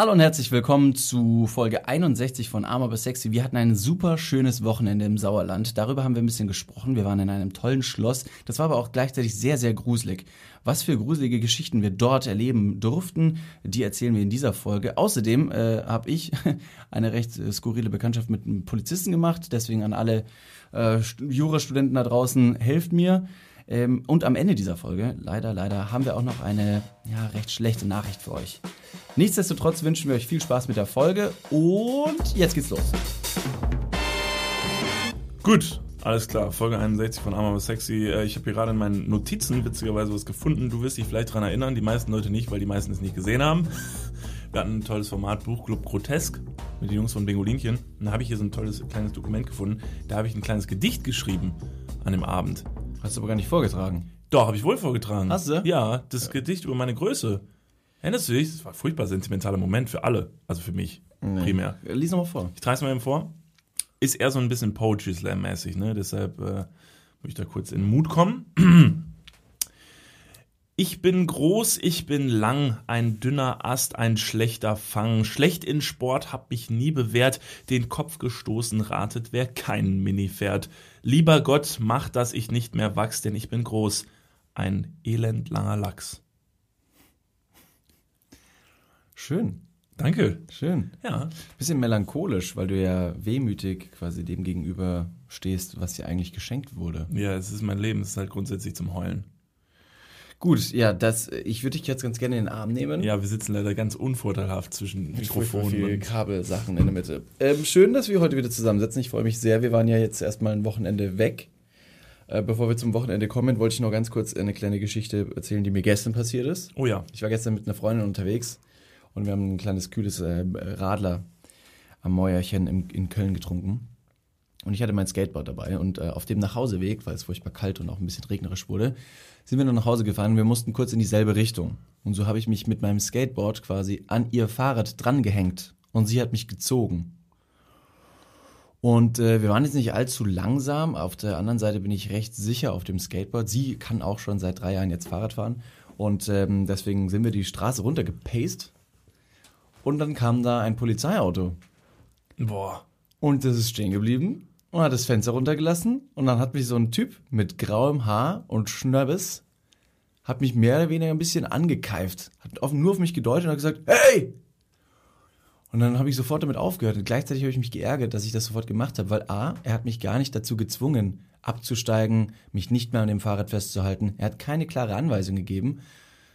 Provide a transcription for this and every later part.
Hallo und herzlich willkommen zu Folge 61 von Arm aber sexy. Wir hatten ein super schönes Wochenende im Sauerland. Darüber haben wir ein bisschen gesprochen. Wir waren in einem tollen Schloss. Das war aber auch gleichzeitig sehr, sehr gruselig. Was für gruselige Geschichten wir dort erleben durften, die erzählen wir in dieser Folge. Außerdem äh, habe ich eine recht äh, skurrile Bekanntschaft mit einem Polizisten gemacht. Deswegen an alle äh, Jurastudenten da draußen, helft mir. Ähm, und am Ende dieser Folge, leider, leider, haben wir auch noch eine ja, recht schlechte Nachricht für euch. Nichtsdestotrotz wünschen wir euch viel Spaß mit der Folge und jetzt geht's los. Gut, alles klar. Folge 61 von Arm aber sexy. Äh, Ich habe hier gerade in meinen Notizen witzigerweise was gefunden. Du wirst dich vielleicht daran erinnern, die meisten Leute nicht, weil die meisten es nicht gesehen haben. Wir hatten ein tolles Format, Buchclub Grotesk, mit den Jungs von Bingolinchen. Und da habe ich hier so ein tolles kleines Dokument gefunden. Da habe ich ein kleines Gedicht geschrieben an dem Abend. Hast du aber gar nicht vorgetragen. Doch, habe ich wohl vorgetragen. Hast du? Ja, das Gedicht über meine Größe. Erinnerst du dich? Das war ein furchtbar sentimentaler Moment für alle. Also für mich primär. Lies nochmal vor. Ich trage es mal eben vor. Ist eher so ein bisschen Poetry Slam mäßig, ne? Deshalb äh, muss ich da kurz in den Mut kommen. Ich bin groß, ich bin lang, ein dünner Ast, ein schlechter Fang. Schlecht in Sport hab mich nie bewährt, den Kopf gestoßen ratet, wer keinen Mini fährt. Lieber Gott, mach, dass ich nicht mehr wachs, denn ich bin groß, ein elend langer Lachs. Schön. Danke. Schön. Ja. Bisschen melancholisch, weil du ja wehmütig quasi dem gegenüber stehst, was dir eigentlich geschenkt wurde. Ja, es ist mein Leben, es ist halt grundsätzlich zum Heulen. Gut, ja, das, ich würde dich jetzt ganz gerne in den Arm nehmen. Ja, wir sitzen leider ganz unvorteilhaft zwischen Mikrofonen. viele und- Kabelsachen in der Mitte. Ähm, schön, dass wir heute wieder zusammensitzen. Ich freue mich sehr. Wir waren ja jetzt erstmal ein Wochenende weg. Äh, bevor wir zum Wochenende kommen, wollte ich noch ganz kurz eine kleine Geschichte erzählen, die mir gestern passiert ist. Oh ja. Ich war gestern mit einer Freundin unterwegs und wir haben ein kleines kühles äh, Radler am Mäuerchen im, in Köln getrunken. Und ich hatte mein Skateboard dabei und äh, auf dem Nachhauseweg, weil es furchtbar kalt und auch ein bisschen regnerisch wurde, sind wir dann nach Hause gefahren und wir mussten kurz in dieselbe Richtung. Und so habe ich mich mit meinem Skateboard quasi an ihr Fahrrad drangehängt und sie hat mich gezogen. Und äh, wir waren jetzt nicht allzu langsam. Auf der anderen Seite bin ich recht sicher auf dem Skateboard. Sie kann auch schon seit drei Jahren jetzt Fahrrad fahren. Und ähm, deswegen sind wir die Straße runtergepaced. Und dann kam da ein Polizeiauto. Boah. Und das ist stehen geblieben und hat das Fenster runtergelassen. Und dann hat mich so ein Typ mit grauem Haar und Schnöbbes, hat mich mehr oder weniger ein bisschen angekeift. Hat auf, nur auf mich gedeutet und hat gesagt, hey! Und dann habe ich sofort damit aufgehört. Und gleichzeitig habe ich mich geärgert, dass ich das sofort gemacht habe, weil A, er hat mich gar nicht dazu gezwungen, abzusteigen, mich nicht mehr an dem Fahrrad festzuhalten. Er hat keine klare Anweisung gegeben.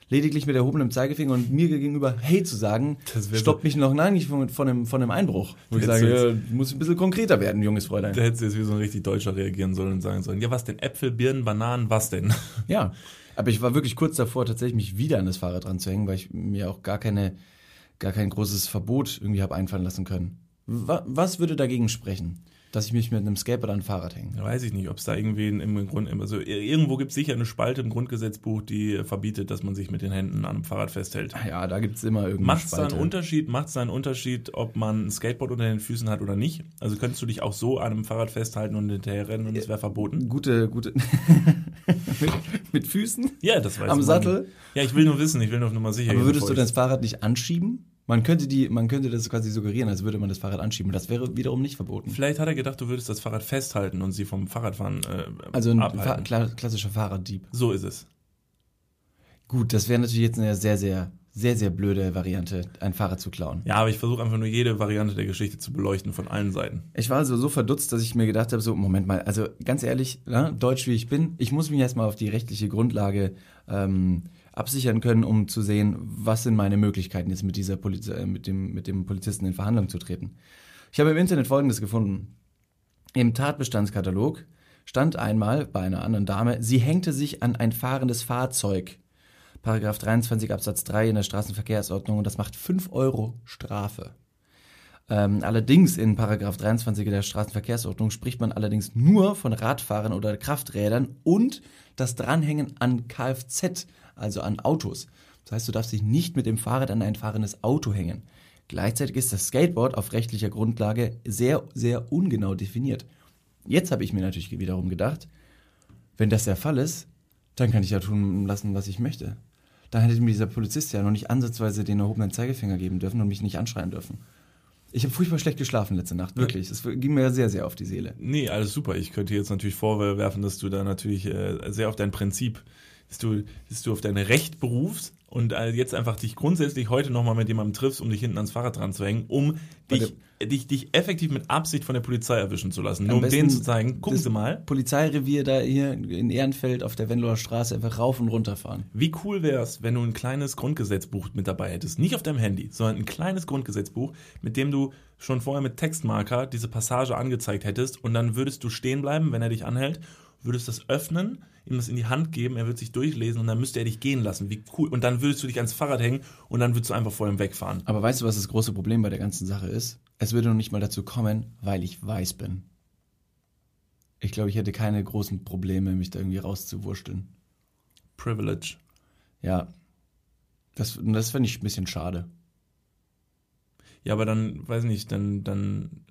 Lediglich mit erhobenem Zeigefinger und mir gegenüber Hey zu sagen, stoppt mich noch lange nicht von, von, einem, von einem Einbruch. Wo ich sage, ja, jetzt- du musst ein bisschen konkreter werden, junges Fräulein. Da hättest du jetzt wie so ein richtig Deutscher reagieren sollen und sagen sollen, ja was denn, Äpfel, Birnen, Bananen, was denn? Ja, aber ich war wirklich kurz davor, tatsächlich mich wieder an das Fahrrad dran zu hängen, weil ich mir auch gar keine, gar kein großes Verbot irgendwie habe einfallen lassen können. Wa was würde dagegen sprechen, dass ich mich mit einem Skateboard an ein Fahrrad hänge? Da weiß ich nicht, ob es da irgendwie im Grund, also irgendwo gibt es sicher eine Spalte im Grundgesetzbuch, die verbietet, dass man sich mit den Händen an einem Fahrrad festhält. Ja, da gibt's immer irgendeine Macht es da einen Spalte. Unterschied, macht's da einen Unterschied, ob man ein Skateboard unter den Füßen hat oder nicht? Also könntest du dich auch so an einem Fahrrad festhalten und hinterher rennen und es wäre verboten? Gute, gute. mit, mit Füßen? Ja, das weiß Am man. Sattel? Ja, ich will nur wissen, ich will nur mal sicher Aber würdest du ich- das Fahrrad nicht anschieben? Man könnte, die, man könnte das quasi suggerieren, als würde man das Fahrrad anschieben. Das wäre wiederum nicht verboten. Vielleicht hat er gedacht, du würdest das Fahrrad festhalten und sie vom Fahrradfahren äh, Also ein Fa kla klassischer Fahrraddieb. So ist es. Gut, das wäre natürlich jetzt eine sehr, sehr, sehr, sehr blöde Variante, ein Fahrrad zu klauen. Ja, aber ich versuche einfach nur jede Variante der Geschichte zu beleuchten von allen Seiten. Ich war also so verdutzt, dass ich mir gedacht habe, so, Moment mal, also ganz ehrlich, ne, deutsch wie ich bin, ich muss mich erstmal auf die rechtliche Grundlage ähm, absichern können, um zu sehen, was sind meine Möglichkeiten, jetzt mit dieser Poliz äh, mit dem, mit dem Polizisten in Verhandlung zu treten. Ich habe im Internet folgendes gefunden. Im Tatbestandskatalog stand einmal bei einer anderen Dame, sie hängte sich an ein fahrendes Fahrzeug. Paragraph 23 Absatz 3 in der Straßenverkehrsordnung und das macht 5 Euro Strafe. Ähm, allerdings in Paragraph 23 der Straßenverkehrsordnung spricht man allerdings nur von Radfahrern oder Krafträdern und das Dranhängen an Kfz, also an Autos. Das heißt, du darfst dich nicht mit dem Fahrrad an ein fahrendes Auto hängen. Gleichzeitig ist das Skateboard auf rechtlicher Grundlage sehr, sehr ungenau definiert. Jetzt habe ich mir natürlich wiederum gedacht, wenn das der Fall ist, dann kann ich ja tun lassen, was ich möchte. dann hätte mir dieser Polizist ja noch nicht ansatzweise den erhobenen Zeigefinger geben dürfen und mich nicht anschreien dürfen. Ich habe furchtbar schlecht geschlafen letzte Nacht, wirklich. Es ging mir sehr, sehr auf die Seele. Nee, alles super. Ich könnte jetzt natürlich vorwerfen, dass du da natürlich äh, sehr auf dein Prinzip, dass du, dass du auf dein Recht berufst und äh, jetzt einfach dich grundsätzlich heute nochmal mit jemandem triffst, um dich hinten ans Fahrrad dran zu hängen, um dich, dich, dich effektiv mit Absicht von der Polizei erwischen zu lassen. Nur um denen zu zeigen, gucken Sie mal. Polizeirevier da hier in Ehrenfeld auf der Wendloer Straße einfach rauf und runter fahren. Wie cool wäre es, wenn du ein kleines Grundgesetzbuch mit dabei hättest. Nicht auf deinem Handy, sondern ein kleines Grundgesetzbuch, mit dem du schon vorher mit Textmarker diese Passage angezeigt hättest und dann würdest du stehen bleiben, wenn er dich anhält, würdest das öffnen, ihm das in die Hand geben, er wird sich durchlesen und dann müsste er dich gehen lassen. Wie cool. Und dann würdest du dich ans Fahrrad hängen und dann würdest du einfach vor ihm wegfahren. Aber weißt du, was das große Problem bei der ganzen Sache ist? Es würde noch nicht mal dazu kommen, weil ich weiß bin. Ich glaube, ich hätte keine großen Probleme, mich da irgendwie rauszuwurschteln. Privilege. Ja. Das, das fände ich ein bisschen schade. Ja, aber dann, weiß nicht, dann, dann,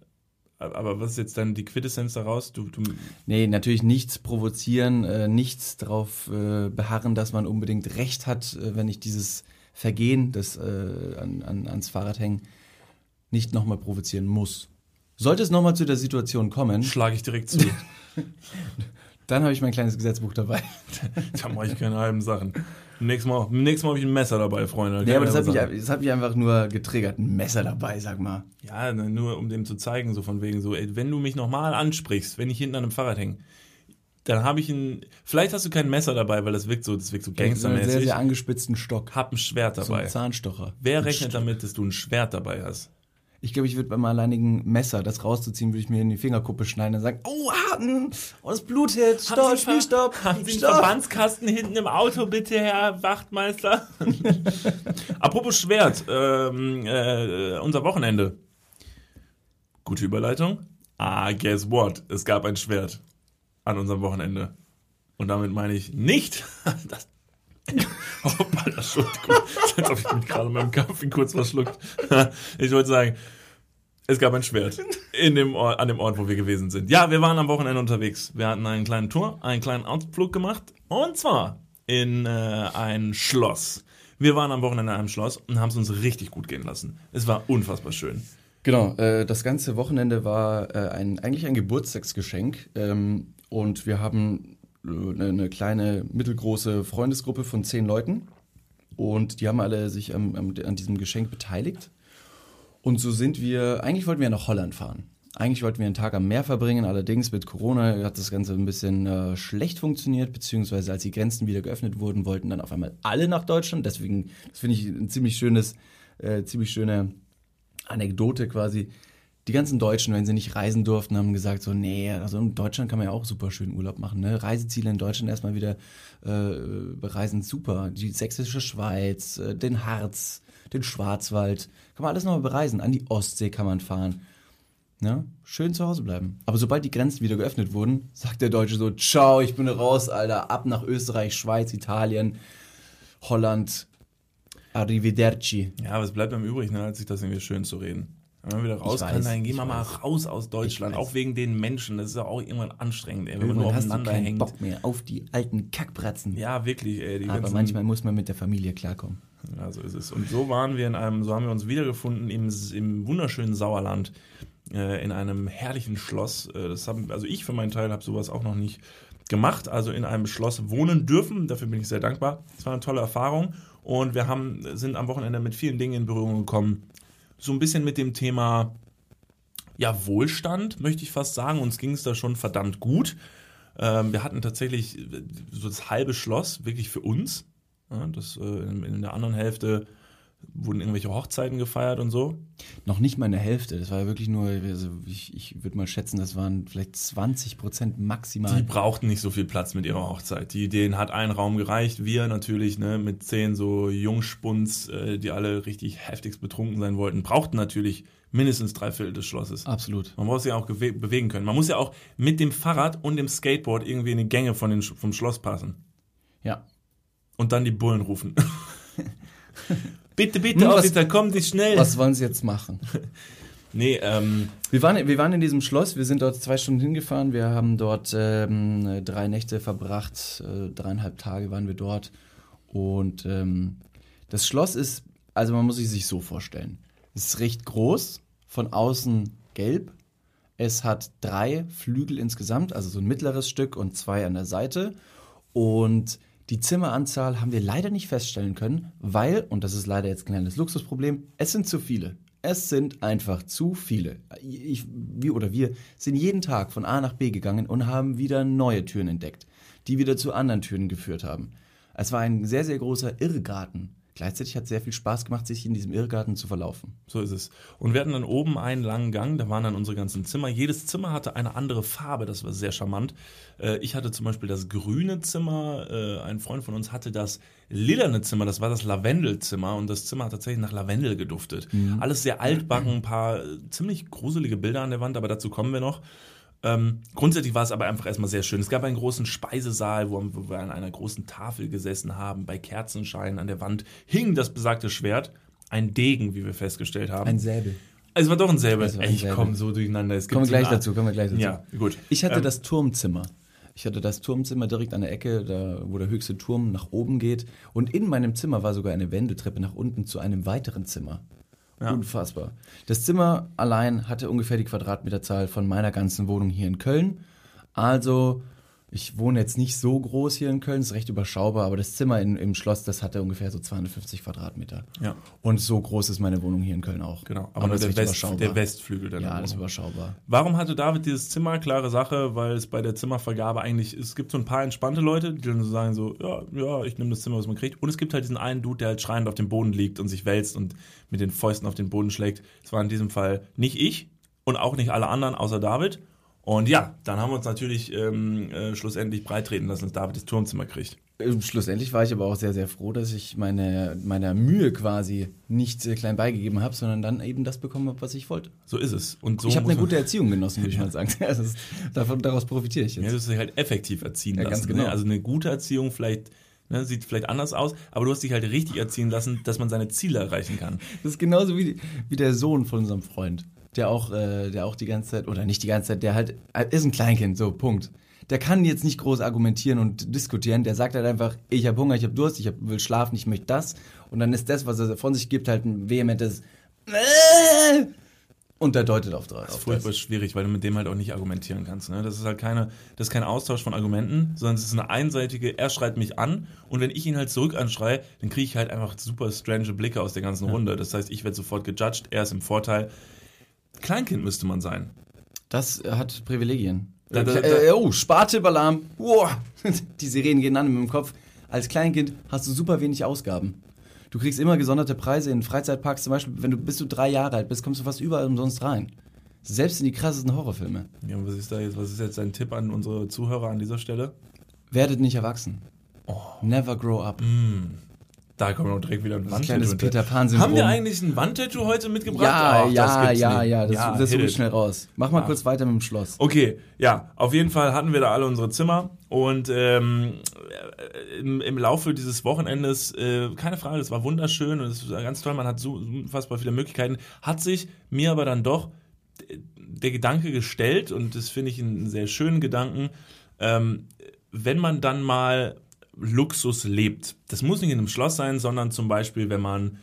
aber was ist jetzt dann die Quintessenz daraus? Du, du nee, natürlich nichts provozieren, äh, nichts darauf äh, beharren, dass man unbedingt Recht hat, äh, wenn ich dieses Vergehen das äh, an, an, ans Fahrrad hängen nicht nochmal provozieren muss. Sollte es nochmal zu der Situation kommen, schlage ich direkt zu. dann habe ich mein kleines Gesetzbuch dabei. da mache ich keine halben Sachen. Nächstes Mal, nächstes Mal habe ich ein Messer dabei, Freunde. Ja, aber das hat, mich, das hat mich einfach nur getriggert. Ein Messer dabei, sag mal. Ja, nur um dem zu zeigen, so von wegen so, ey, wenn du mich nochmal ansprichst, wenn ich hinten an einem Fahrrad hänge, dann habe ich ein. Vielleicht hast du kein Messer dabei, weil das wirkt so, das wirkt so gangstermäßig. Einen sehr, sehr angespitzten Stock. Hab ein Schwert dabei. So ein Zahnstocher. Wer ein rechnet St damit, dass du ein Schwert dabei hast? Ich glaube, ich würde beim alleinigen Messer, das rauszuziehen, würde ich mir in die Fingerkuppe schneiden und sagen, oh, Harten, oh, das blutet, stopp, Spielstopp. Haben Sie einen Verbandskasten hinten im Auto, bitte, Herr Wachtmeister? Apropos Schwert, ähm, äh, unser Wochenende. Gute Überleitung. Ah, guess what? Es gab ein Schwert an unserem Wochenende. Und damit meine ich nicht das Hoppala, Entschuldigung. Als ob ich mich gerade meinem Kaffee kurz verschluckt. ich wollte sagen, es gab ein Schwert in dem Ort, an dem Ort, wo wir gewesen sind. Ja, wir waren am Wochenende unterwegs. Wir hatten einen kleinen Tour, einen kleinen Ausflug gemacht. Und zwar in äh, ein Schloss. Wir waren am Wochenende in einem Schloss und haben es uns richtig gut gehen lassen. Es war unfassbar schön. Genau, äh, das ganze Wochenende war äh, ein, eigentlich ein Geburtstagsgeschenk. Ähm, und wir haben eine, eine kleine, mittelgroße Freundesgruppe von zehn Leuten. Und die haben alle sich am, am, an diesem Geschenk beteiligt. Und so sind wir, eigentlich wollten wir nach Holland fahren. Eigentlich wollten wir einen Tag am Meer verbringen, allerdings mit Corona hat das Ganze ein bisschen äh, schlecht funktioniert, beziehungsweise als die Grenzen wieder geöffnet wurden, wollten dann auf einmal alle nach Deutschland. Deswegen, das finde ich ein ziemlich schönes, äh, ziemlich schöne Anekdote quasi die ganzen Deutschen, wenn sie nicht reisen durften, haben gesagt so, nee, also in Deutschland kann man ja auch super schön Urlaub machen. Ne? Reiseziele in Deutschland erstmal wieder äh, bereisen, super. Die sächsische Schweiz, äh, den Harz, den Schwarzwald, kann man alles nochmal bereisen. An die Ostsee kann man fahren. Ja, schön zu Hause bleiben. Aber sobald die Grenzen wieder geöffnet wurden, sagt der Deutsche so, ciao, ich bin raus, Alter, ab nach Österreich, Schweiz, Italien, Holland, arrivederci. Ja, aber es bleibt im Übrigen, ne, als sich das irgendwie schön zu reden. Wenn man wieder raus ich kann, weiß, dann gehen wir mal raus aus Deutschland. Auch wegen den Menschen. Das ist ja auch irgendwann anstrengend, ey, wenn irgendwann man nur aufeinander hast du hängt. Bock mehr auf die alten Kackbratzen. Ja, wirklich, ey. Aber manchmal muss man mit der Familie klarkommen. Ja, so ist es. Und so waren wir in einem, so haben wir uns wiedergefunden im, im wunderschönen Sauerland, äh, in einem herrlichen Schloss. Äh, das haben, also ich für meinen Teil habe sowas auch noch nicht gemacht, also in einem Schloss wohnen dürfen. Dafür bin ich sehr dankbar. Es war eine tolle Erfahrung und wir haben, sind am Wochenende mit vielen Dingen in Berührung gekommen so ein bisschen mit dem Thema ja, Wohlstand, möchte ich fast sagen. Uns ging es da schon verdammt gut. Ähm, wir hatten tatsächlich äh, so das halbe Schloss wirklich für uns. Ja, das, äh, in, in, der anderen Hälfte wurden irgendwelche Hochzeiten gefeiert und so. Noch nicht mal eine Hälfte. Das war ja wirklich nur, also ich, ich würde mal schätzen, das waren vielleicht 20 Prozent maximal. Die brauchten nicht so viel Platz mit ihrer Hochzeit. Die, denen hat ein Raum gereicht. Wir natürlich ne, mit zehn so Jungspuns, äh, die alle richtig heftigst betrunken sein wollten, brauchten natürlich mindestens drei Viertel des Schlosses. Absolut. Man muss sich ja auch bewegen können. Man muss ja auch mit dem Fahrrad und dem Skateboard irgendwie in die Gänge von den, vom Schloss passen. Ja. Und dann die Bullen rufen. Bitte, bitte, hm, Officer, komm dich schnell. Was wollen Sie jetzt machen? nee, ähm. Wir waren, wir waren in diesem Schloss, wir sind dort zwei Stunden hingefahren, wir haben dort ähm, drei Nächte verbracht, äh, dreieinhalb Tage waren wir dort. Und ähm, das Schloss ist, also man muss es sich so vorstellen. Es ist recht groß, von außen gelb. Es hat drei Flügel insgesamt, also so ein mittleres Stück und zwei an der Seite. Und die Zimmeranzahl haben wir leider nicht feststellen können, weil, und das ist leider jetzt ein kleines Luxusproblem, es sind zu viele. Es sind einfach zu viele. Ich, wir oder wir sind jeden Tag von A nach B gegangen und haben wieder neue Türen entdeckt, die wieder zu anderen Türen geführt haben. Es war ein sehr, sehr großer Irrgarten. Gleichzeitig hat es sehr viel Spaß gemacht, sich in diesem Irrgarten zu verlaufen. So ist es. Und wir hatten dann oben einen langen Gang, da waren dann unsere ganzen Zimmer. Jedes Zimmer hatte eine andere Farbe, das war sehr charmant. Äh, ich hatte zum Beispiel das grüne Zimmer, äh, ein Freund von uns hatte das lilane Zimmer, das war das Lavendelzimmer und das Zimmer hat tatsächlich nach Lavendel geduftet. Mhm. Alles sehr altbacken, ein paar äh, ziemlich gruselige Bilder an der Wand, aber dazu kommen wir noch. Ähm, grundsätzlich war es aber einfach erstmal sehr schön. Es gab einen großen Speisesaal, wo, wir an einer großen Tafel gesessen haben. Bei Kerzenschein an der Wand hing das besagte Schwert. Ein Degen, wie wir festgestellt haben. Ein Säbel. Also es war doch ein Säbel. Ey, ich komme so durcheinander. Es kommen wir gleich dazu, kommen wir gleich dazu. Ja, gut. Ich hatte ähm, das Turmzimmer. Ich hatte das Turmzimmer direkt an der Ecke, da, wo der höchste Turm nach oben geht. Und in meinem Zimmer war sogar eine Wendeltreppe nach unten zu einem weiteren Zimmer. Ja. Unfassbar. Das Zimmer allein hatte ungefähr die Quadratmeterzahl von meiner ganzen Wohnung hier in Köln. Also ich wohne jetzt nicht so groß hier in Köln, ist recht überschaubar, aber das Zimmer in, im Schloss, das hatte ungefähr so 250 Quadratmeter. Ja. Und so groß ist meine Wohnung hier in Köln auch. Genau, aber, aber der, West, der, Westflügel dann. Ja, das ist überschaubar. Warum hatte David dieses Zimmer? Klare Sache, weil es bei der Zimmervergabe eigentlich, es gibt so ein paar entspannte Leute, die dann so sagen so, ja, ja, ich nehme das Zimmer, was man kriegt. Und es gibt halt diesen einen Dude, der halt schreiend auf dem Boden liegt und sich wälzt und mit den Fäusten auf den Boden schlägt. Das war in diesem Fall nicht ich und auch nicht alle anderen außer David. Und ja, dann haben wir uns natürlich ähm, äh, schlussendlich breitreten lassen, dass David das Turmzimmer kriegt. Ähm, schlussendlich war ich aber auch sehr, sehr froh, dass ich meine, meiner Mühe quasi nicht äh, klein beigegeben habe, sondern dann eben das bekommen habe, was ich wollte. So ist es. Und so ich habe eine gute Erziehung genossen, würde ich mal sagen. Also davon, daraus profitiere ich jetzt. Ja, du hast dich halt effektiv erziehen ja, lassen. Ganz genau. Ne? Also eine gute Erziehung vielleicht Ne, sieht vielleicht anders aus, aber du hast dich halt richtig erziehen lassen, dass man seine Ziele erreichen kann. Das ist genauso wie, wie der Sohn von unserem Freund der auch, äh, der auch die ganze Zeit, oder nicht die ganze Zeit, der halt, äh, ist ein Kleinkind, so, Punkt. Der kann jetzt nicht groß argumentieren und diskutieren, der sagt halt einfach, ich habe Hunger, ich habe Durst, ich hab, will schlafen, ich möchte das. Und dann ist das, was er von sich gibt, halt ein vehementes und der deutet auf Das ist furchtbar schwierig, weil du mit dem halt auch nicht argumentieren kannst. Ne? Das ist halt keine, das ist kein Austausch von Argumenten, sondern es ist eine einseitige, er schreit mich an und wenn ich ihn halt zurück anschreie, dann kriege ich halt einfach super strange Blicke aus der ganzen Runde. Das heißt, ich werde sofort gejudged, er ist im Vorteil. Kleinkind müsste man sein. Das hat Privilegien. Da, da, da. Äh, oh, Spartippalarm. Oh, die Sirenen gehen an in meinem Kopf. Als Kleinkind hast du super wenig Ausgaben. Du kriegst immer gesonderte Preise in Freizeitparks. Zum Beispiel, wenn du bis du drei Jahre alt bist, kommst du fast überall umsonst rein. Selbst in die krassesten Horrorfilme. Ja, was ist da jetzt? Was ist jetzt dein Tipp an unsere Zuhörer an dieser Stelle? Werdet nicht erwachsen. Oh. Never grow up. Mm. Da kommen wir direkt wieder ein Wandtattoo. Peter Pan Haben wir eigentlich ein Wandtattoo heute mitgebracht? Ja, Ach, ja, ja, nicht. ja, das, ja, das holt schnell raus. Mach mal ja. kurz weiter mit dem Schloss. Okay, ja, auf jeden Fall hatten wir da alle unsere Zimmer und ähm, im, im Laufe dieses Wochenendes, äh, keine Frage, es war wunderschön und es war ganz toll, man hat so unfassbar viele Möglichkeiten, hat sich mir aber dann doch der Gedanke gestellt und das finde ich einen sehr schönen Gedanken, ähm, wenn man dann mal Luxus lebt. Das muss nicht in einem Schloss sein, sondern zum Beispiel, wenn man,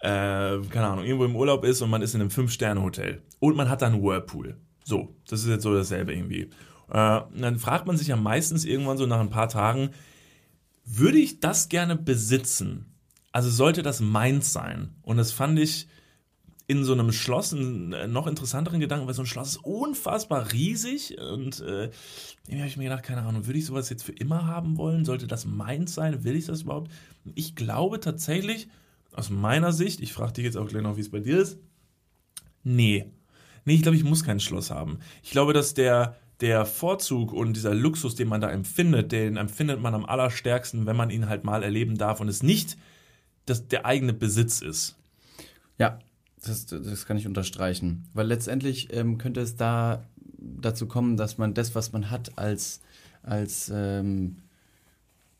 äh, keine Ahnung, irgendwo im Urlaub ist und man ist in einem Fünf-Sterne-Hotel und man hat da einen Whirlpool. So, das ist jetzt so dasselbe irgendwie. Äh, dann fragt man sich ja meistens irgendwann so nach ein paar Tagen, würde ich das gerne besitzen? Also sollte das meins sein? Und das fand ich in so einem Schloss einen äh, noch interessanteren Gedanken, weil so ein Schloss ist unfassbar riesig und äh, irgendwie habe ich mir gedacht, keine Ahnung, würde ich sowas jetzt für immer haben wollen? Sollte das meins sein? Will ich das überhaupt? Ich glaube tatsächlich, aus meiner Sicht, ich frage dich jetzt auch gleich noch, wie es bei dir ist, nee. Nee, ich glaube, ich muss kein Schloss haben. Ich glaube, dass der, der Vorzug und dieser Luxus, den man da empfindet, den empfindet man am allerstärksten, wenn man ihn halt mal erleben darf und es nicht das, der eigene Besitz ist. Ja, das, das kann ich unterstreichen. Weil letztendlich ähm, könnte es da dazu kommen, dass man das, was man hat, als, als ähm,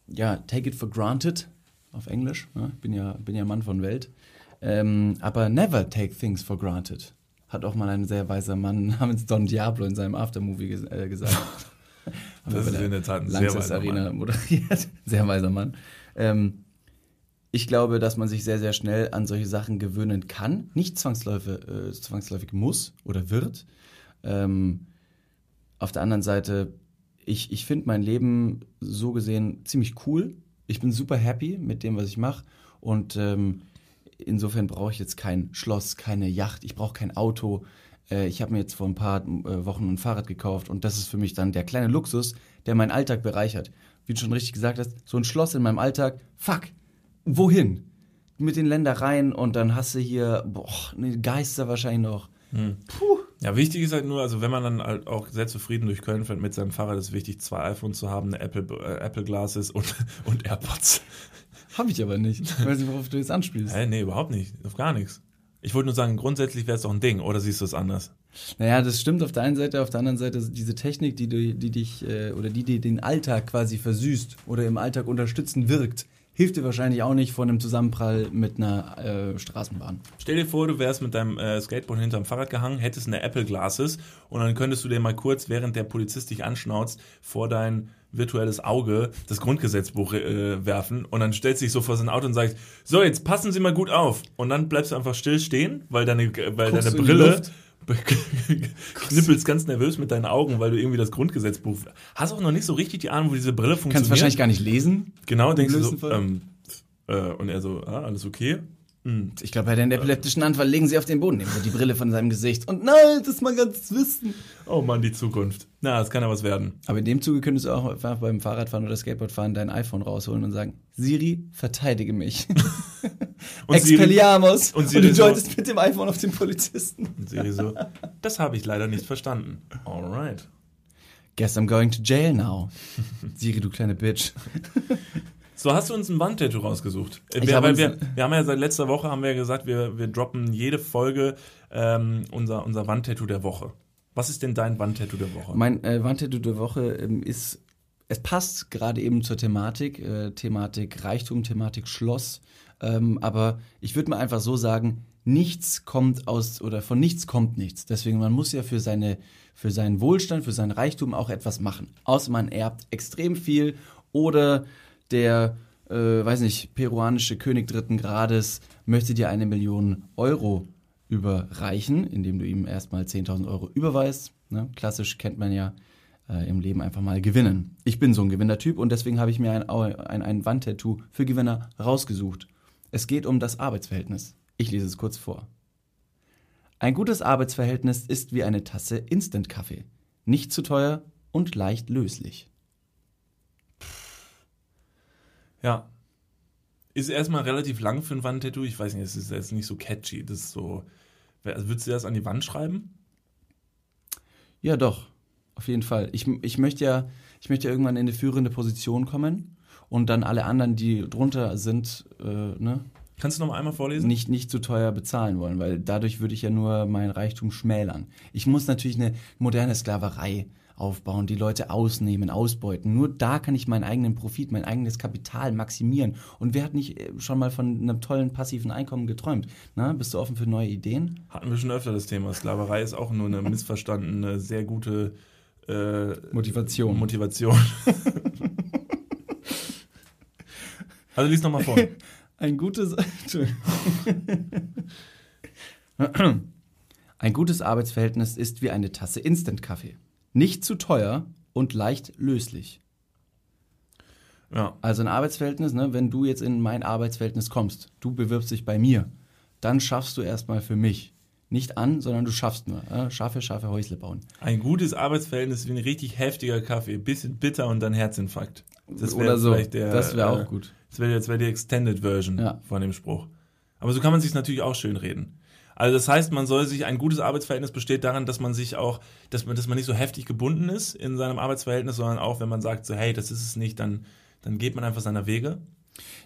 ja, take it for granted auf Englisch. Ne? Bin, ja, bin ja Mann von Welt. Ähm, aber never take things for granted. Hat auch mal ein sehr weiser Mann namens Don Diablo in seinem Aftermovie ges äh, gesagt. das ist in der Tat ein sehr weiser Arena Mann. moderiert. Sehr weiser Mann. Ähm, ich glaube, dass man sich sehr, sehr schnell an solche Sachen gewöhnen kann. Nicht zwangsläufig, äh, zwangsläufig muss oder wird. Ähm, auf der anderen Seite, ich, ich finde mein Leben so gesehen ziemlich cool. Ich bin super happy mit dem, was ich mache. Und ähm, insofern brauche ich jetzt kein Schloss, keine Yacht, ich brauche kein Auto. Äh, ich habe mir jetzt vor ein paar äh, Wochen ein Fahrrad gekauft und das ist für mich dann der kleine Luxus, der meinen Alltag bereichert. Wie du schon richtig gesagt hast, so ein Schloss in meinem Alltag, fuck, wohin? Mit den Ländereien und dann hast du hier, boah, ne Geister wahrscheinlich noch. Hm. Puh. Ja, wichtig ist halt nur, also wenn man dann halt auch sehr zufrieden durch Köln fährt mit seinem Fahrrad, ist wichtig, zwei iPhones zu haben, eine Apple, äh, Apple Glasses und, und AirPods. Habe ich aber nicht. Ich weiß nicht, worauf du jetzt anspielst. Hä, nee, überhaupt nicht. Auf gar nichts. Ich wollte nur sagen, grundsätzlich wäre es doch ein Ding, oder siehst du es anders? Naja, das stimmt auf der einen Seite, auf der anderen Seite diese Technik, die, du, die dich äh, oder die dir den Alltag quasi versüßt oder im Alltag unterstützend wirkt, hilft dir wahrscheinlich auch nicht vor einem Zusammenprall mit einer äh, Straßenbahn. Stell dir vor, du wärst mit deinem äh, Skateboard hinterm Fahrrad gehangen, hättest eine Apple Glasses und dann könntest du dir mal kurz, während der Polizist dich anschnauzt, vor dein virtuelles Auge das Grundgesetzbuch äh, werfen und dann stellst du dich so vor sein Auto und sagst, so, jetzt passen Sie mal gut auf. Und dann bleibst du einfach still stehen, weil deine, weil deine Brille knippelst ganz nervös mit deinen Augen, weil du irgendwie das Grundgesetzbuch hast auch noch nicht so richtig die Ahnung, wo diese Brille funktioniert. Kannst wahrscheinlich gar nicht lesen. Genau, denkst du so, ähm, äh, und er so, ah, alles okay? Hm. Ich glaube, bei den epileptischen Anfall legen sie auf den Boden, nehmen sie die Brille von seinem Gesicht und nein, das mal ganz wissen. Oh Mann, die Zukunft. Na, das kann ja was werden. Aber in dem Zuge könntest du auch einfach beim Fahrradfahren oder Skateboardfahren dein iPhone rausholen und sagen, Siri, verteidige mich. und Expelliarmus. Und, Siri und du deutest so, mit dem iPhone auf den Polizisten. Und Siri so, das habe ich leider nicht verstanden. Alright. Guess I'm going to jail now. Siri, du kleine Bitch. So, hast du uns ein Wandtattoo rausgesucht? Wir, wir, wir, wir, haben ja seit letzter Woche haben wir gesagt, wir, wir droppen jede Folge ähm, unser, unser Wandtattoo der Woche. Was ist denn dein Wandtattoo der Woche? Mein äh, Wandtattoo der Woche ähm, ist, es passt gerade eben zur Thematik, äh, Thematik Reichtum, Thematik Schloss. Ähm, aber ich würde mal einfach so sagen, nichts kommt aus oder von nichts kommt nichts. Deswegen man muss ja für seine für seinen Wohlstand, für seinen Reichtum auch etwas machen. Außer man erbt extrem viel oder der, äh, weiß nicht, peruanische König dritten Grades möchte dir eine Million Euro überreichen, indem du ihm erstmal 10.000 Euro überweist. Ne? Klassisch kennt man ja äh, im Leben einfach mal gewinnen. Ich bin so ein Gewinnertyp und deswegen habe ich mir ein, ein, ein Wandtattoo für Gewinner rausgesucht. Es geht um das Arbeitsverhältnis. Ich lese es kurz vor. Ein gutes Arbeitsverhältnis ist wie eine Tasse Instant-Kaffee. Nicht zu teuer und leicht löslich. Ja. Ist erstmal relativ lang für ein Wandtattoo. Ich weiß nicht, es ist jetzt nicht so catchy. Das ist so. Also würdest du das an die Wand schreiben? Ja, doch. Auf jeden Fall. Ich, ich möchte ja, ich möchte ja irgendwann in eine führende Position kommen und dann alle anderen, die drunter sind, äh, ne? Kannst du noch mal einmal vorlesen? Nicht, nicht zu teuer bezahlen wollen, weil dadurch würde ich ja nur meinen Reichtum schmälern. Ich muss natürlich eine moderne Sklaverei aufbauen, die Leute ausnehmen, ausbeuten. Nur da kann ich meinen eigenen Profit, mein eigenes Kapital maximieren. Und wer hat nicht äh, schon mal von einem tollen passiven Einkommen geträumt? Na, bist du offen für neue Ideen? Hatten wir schon öfter das Thema. Sklaverei ist auch nur eine missverstandene, sehr gute äh, Motivation. Motivation. also lies nochmal vor. Ein gutes. Ein gutes Arbeitsverhältnis ist wie eine Tasse Instant-Kaffee nicht zu teuer und leicht löslich. Ja. Also ein Arbeitsverhältnis, ne, wenn du jetzt in mein Arbeitsverhältnis kommst, du bewirbst dich bei mir, dann schaffst du erstmal für mich. Nicht an, sondern du schaffst nur. Äh, scharfe, scharfe Häusle bauen. Ein gutes Arbeitsverhältnis ist wie ein richtig heftiger Kaffee. Bisschen bitter und dann Herzinfarkt. Das Oder so. Der, das wäre auch äh, gut. Das wäre wär die Extended Version ja. von dem Spruch. Aber so kann man sich natürlich auch schön reden. Also das heißt, man soll sich, ein gutes Arbeitsverhältnis besteht daran, dass man sich auch, dass man, dass man nicht so heftig gebunden ist in seinem Arbeitsverhältnis, sondern auch, wenn man sagt, so, hey, das ist es nicht, dann, dann geht man einfach seiner Wege.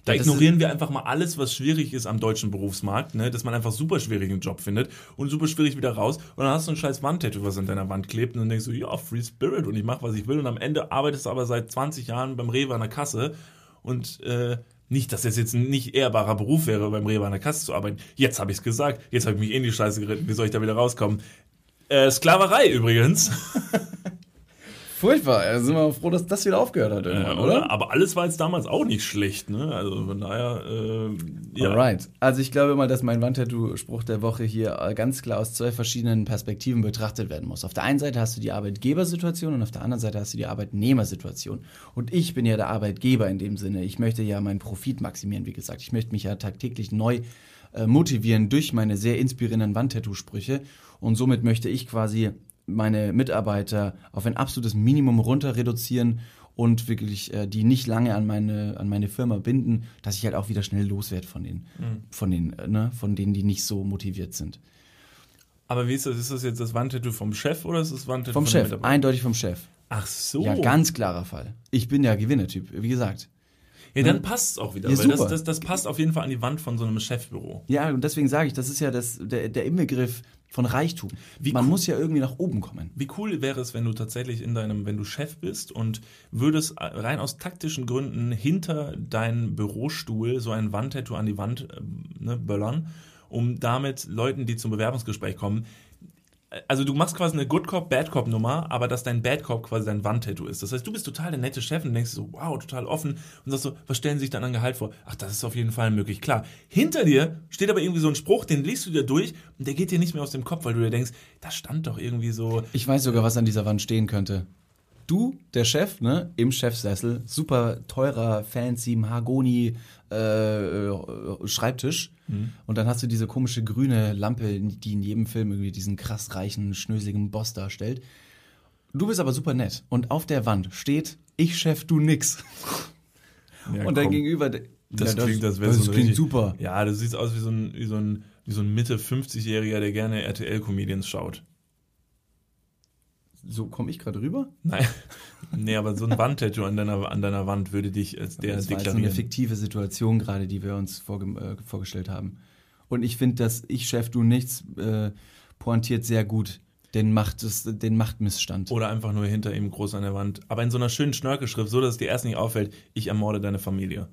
Da ja, ignorieren wir einfach mal alles, was schwierig ist am deutschen Berufsmarkt, ne? dass man einfach super schwierig einen Job findet und super schwierig wieder raus und dann hast du ein scheiß Wandtattoo, was an deiner Wand klebt und dann denkst du, ja, Free Spirit und ich mache, was ich will und am Ende arbeitest du aber seit 20 Jahren beim Rewe an der Kasse und äh, nicht, dass es jetzt ein nicht ehrbarer Beruf wäre, beim Rewe an der Kasse zu arbeiten. Jetzt habe ich es gesagt. Jetzt habe ich mich in die Scheiße geritten. Wie soll ich da wieder rauskommen? Äh, Sklaverei übrigens. Furchtbar. Da sind wir froh, dass das wieder aufgehört hat irgendwann, Äh, oder? Aber alles war jetzt damals auch nicht schlecht, ne? Also von daher, äh, ja. Alright. Also ich glaube mal, dass mein Wandtattoo-Spruch der Woche hier ganz klar aus zwei verschiedenen Perspektiven betrachtet werden muss. Auf der einen Seite hast du die Arbeitgebersituation und auf der anderen Seite hast du die Arbeitnehmersituation. Und ich bin ja der Arbeitgeber in dem Sinne. Ich möchte ja meinen Profit maximieren, wie gesagt. Ich möchte mich ja tagtäglich neu äh, motivieren durch meine sehr inspirierenden Wandtattoo-Sprüche. Und somit möchte ich quasi meine Mitarbeiter auf ein absolutes Minimum runter reduzieren und wirklich äh, die nicht lange an meine, an meine Firma binden, dass ich halt auch wieder schnell loswerde von den, von den, äh, ne, von denen, die nicht so motiviert sind. Aber wie ist das? Ist das jetzt das Wandtattoo vom Chef oder ist das Wandtattoo Vom Chef, eindeutig vom Chef. Ach so. Ja, ganz klarer Fall. Ich bin ja Gewinnertyp, wie gesagt. Ja, dann passt es auch wieder. Ja, weil das, super. das, das passt auf jeden Fall an die Wand von so einem Chefbüro. Ja, und deswegen sage ich, das ist ja das, der, der Inbegriff von Reichtum. Wie Man cool- muss ja irgendwie nach oben kommen. Wie cool wäre es, wenn du tatsächlich in deinem, wenn du Chef bist und würdest äh, rein aus taktischen Gründen hinter deinen Bürostuhl so ein Wandtattoo an die Wand äh, ne, böllern, um damit Leuten, die zum Bewerbungsgespräch kommen, also du machst quasi eine Good Cop, Bad Cop Nummer, aber dass dein Bad Cop quasi dein Wandtattoo ist. Das heißt, du bist total der nette Chef und denkst so, wow, total offen und sagst so, was stellen Sie sich dann an Gehalt vor? Ach, das ist auf jeden Fall möglich. Klar. Hinter dir steht aber irgendwie so ein Spruch, den liest du dir durch und der geht dir nicht mehr aus dem Kopf, weil du dir denkst, da stand doch irgendwie so, Ich weiß sogar, was an dieser Wand stehen könnte. Du, der Chef, ne, im Chefsessel, super teurer, fancy Mahagoni äh, äh, Schreibtisch. Und dann hast du diese komische grüne Lampe, die in jedem Film irgendwie diesen krass reichen, schnöseligen Boss darstellt. Du bist aber super nett. Und auf der Wand steht, ich Chef, du nix. Ja, Und dein. Gegenüber. Das ja, klingt, das das so klingt richtig- super. Ja, das sieht aus wie so ein, wie so ein, wie so ein Mitte 50-Jähriger, der gerne RTL-Comedians schaut. So komme ich gerade rüber. Nein. nee, aber so ein Wandtattoo an deiner, an deiner Wand würde dich als der das war jetzt so eine deklarieren. fiktive Situation gerade, die wir uns vorge äh, vorgestellt haben. Und ich finde, dass ich Chef, du nichts äh, pointiert sehr gut den, Macht, den Machtmissstand. Oder einfach nur hinter ihm groß an der Wand. Aber in so einer schönen Schnörkelschrift, so dass es dir erst nicht auffällt, ich ermorde deine Familie.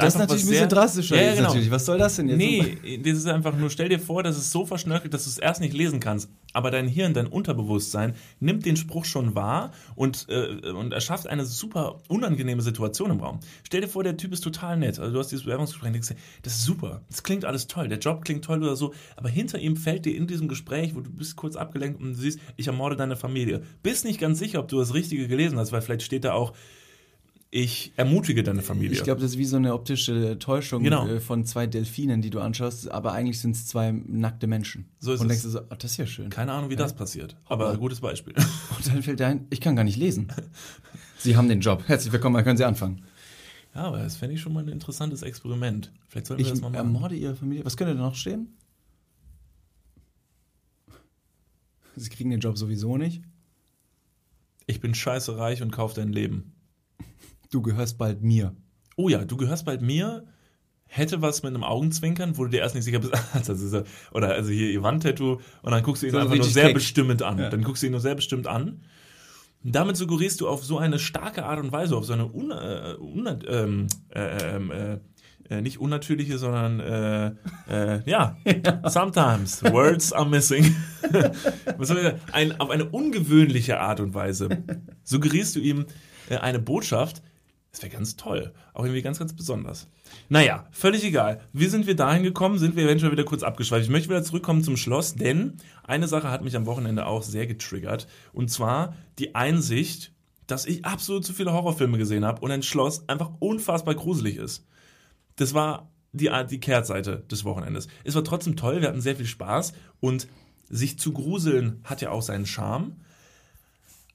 Das ist natürlich ein bisschen drastischer Ja, ja, genau. natürlich. Was soll das denn jetzt? Nee, das ist einfach nur, stell dir vor, dass es so verschnörkelt, dass du es erst nicht lesen kannst. Aber dein Hirn, dein Unterbewusstsein nimmt den Spruch schon wahr und, äh, und erschafft eine super unangenehme Situation im Raum. Stell dir vor, der Typ ist total nett. Also du hast dieses Bewerbungsgespräch und denkst, das ist super. Das klingt alles toll. Der Job klingt toll oder so. Aber hinter ihm fällt dir in diesem Gespräch, wo du bist kurz abgelenkt und du siehst, ich ermorde deine Familie. Bist nicht ganz sicher, ob du das Richtige gelesen hast, weil vielleicht steht da auch, ich ermutige deine Familie. Ich glaube, das ist wie so eine optische Täuschung Genau. äh, von zwei Delfinen, die du anschaust, aber eigentlich sind es zwei nackte Menschen. So ist Und es. denkst du so, oh, das ist ja schön. Keine Ahnung, wie das passiert. Aber ein gutes Beispiel. Und dann fällt dir ein, ich kann gar nicht lesen. Sie haben den Job. Herzlich willkommen, dann können Sie anfangen. Ja, aber das fände ich schon mal ein interessantes Experiment. Vielleicht sollten wir Ich das mal machen. ermorde Ihre Familie. Was könnte da noch stehen? Sie kriegen den Job sowieso nicht. Ich bin scheiße reich und kauf dein Leben. Du gehörst bald mir. Oh ja, du gehörst bald mir. Hätte was mit einem Augenzwinkern, wo du dir erst nicht sicher bist, ja, oder also hier ihr Wandtattoo und dann guckst du ihn So einfach nur sehr keck. bestimmend an. Ja. Dann guckst du ihn nur sehr bestimmt an. Und damit suggerierst du auf so eine starke Art und Weise, auf so eine un, äh, un, ähm, äh, ähm, äh, äh, nicht unnatürliche, sondern äh, äh, ja, sometimes words are missing. Was soll ich sagen? Ein, auf eine ungewöhnliche Art und Weise suggerierst du ihm äh, eine Botschaft. Das wäre ganz toll. Auch irgendwie ganz, ganz besonders. Naja, völlig egal. Wie sind wir dahin gekommen? Sind wir eventuell wieder kurz abgeschweift? Ich möchte wieder zurückkommen zum Schloss, denn eine Sache hat mich am Wochenende auch sehr getriggert. Und zwar die Einsicht, dass ich absolut zu viele Horrorfilme gesehen habe und ein Schloss einfach unfassbar gruselig ist. Das war die, die Kehrtseite des Wochenendes. Es war trotzdem toll, wir hatten sehr viel Spaß und sich zu gruseln hat ja auch seinen Charme.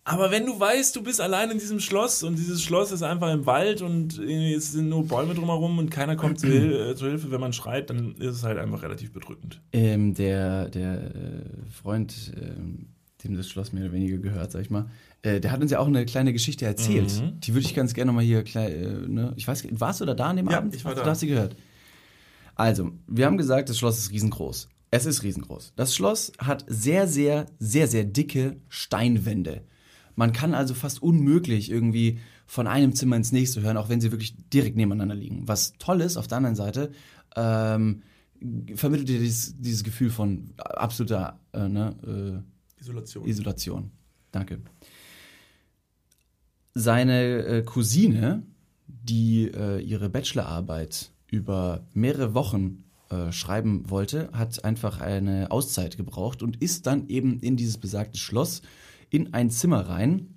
Aber wenn du weißt, du bist allein in diesem Schloss und dieses Schloss ist einfach im Wald und es sind nur Bäume drumherum und keiner kommt zu, Hil äh, zu Hilfe, wenn man schreit, dann ist es halt einfach relativ bedrückend. Ähm, der der äh, Freund, ähm, dem das Schloss mehr oder weniger gehört, sag ich mal, äh, der hat uns ja auch eine kleine Geschichte erzählt. Mhm. Die würde ich ganz gerne mal hier klein, äh, ne? Ich weiß, warst du da da an dem Ja, Abend? ich war da. Du hast sie gehört. Also, wir haben gesagt, das Schloss ist riesengroß. Es ist riesengroß. Das Schloss hat sehr, sehr, sehr, sehr dicke Steinwände. Man kann also fast unmöglich irgendwie von einem Zimmer ins nächste hören, auch wenn sie wirklich direkt nebeneinander liegen. Was toll ist, auf der anderen Seite, ähm, vermittelt dir dieses, dieses Gefühl von absoluter äh, ne, äh, Isolation. Isolation. Danke. seine äh, Cousine, die äh, ihre Bachelorarbeit über mehrere Wochen äh, schreiben wollte, hat einfach eine Auszeit gebraucht und ist dann eben in dieses besagte Schloss in ein Zimmer rein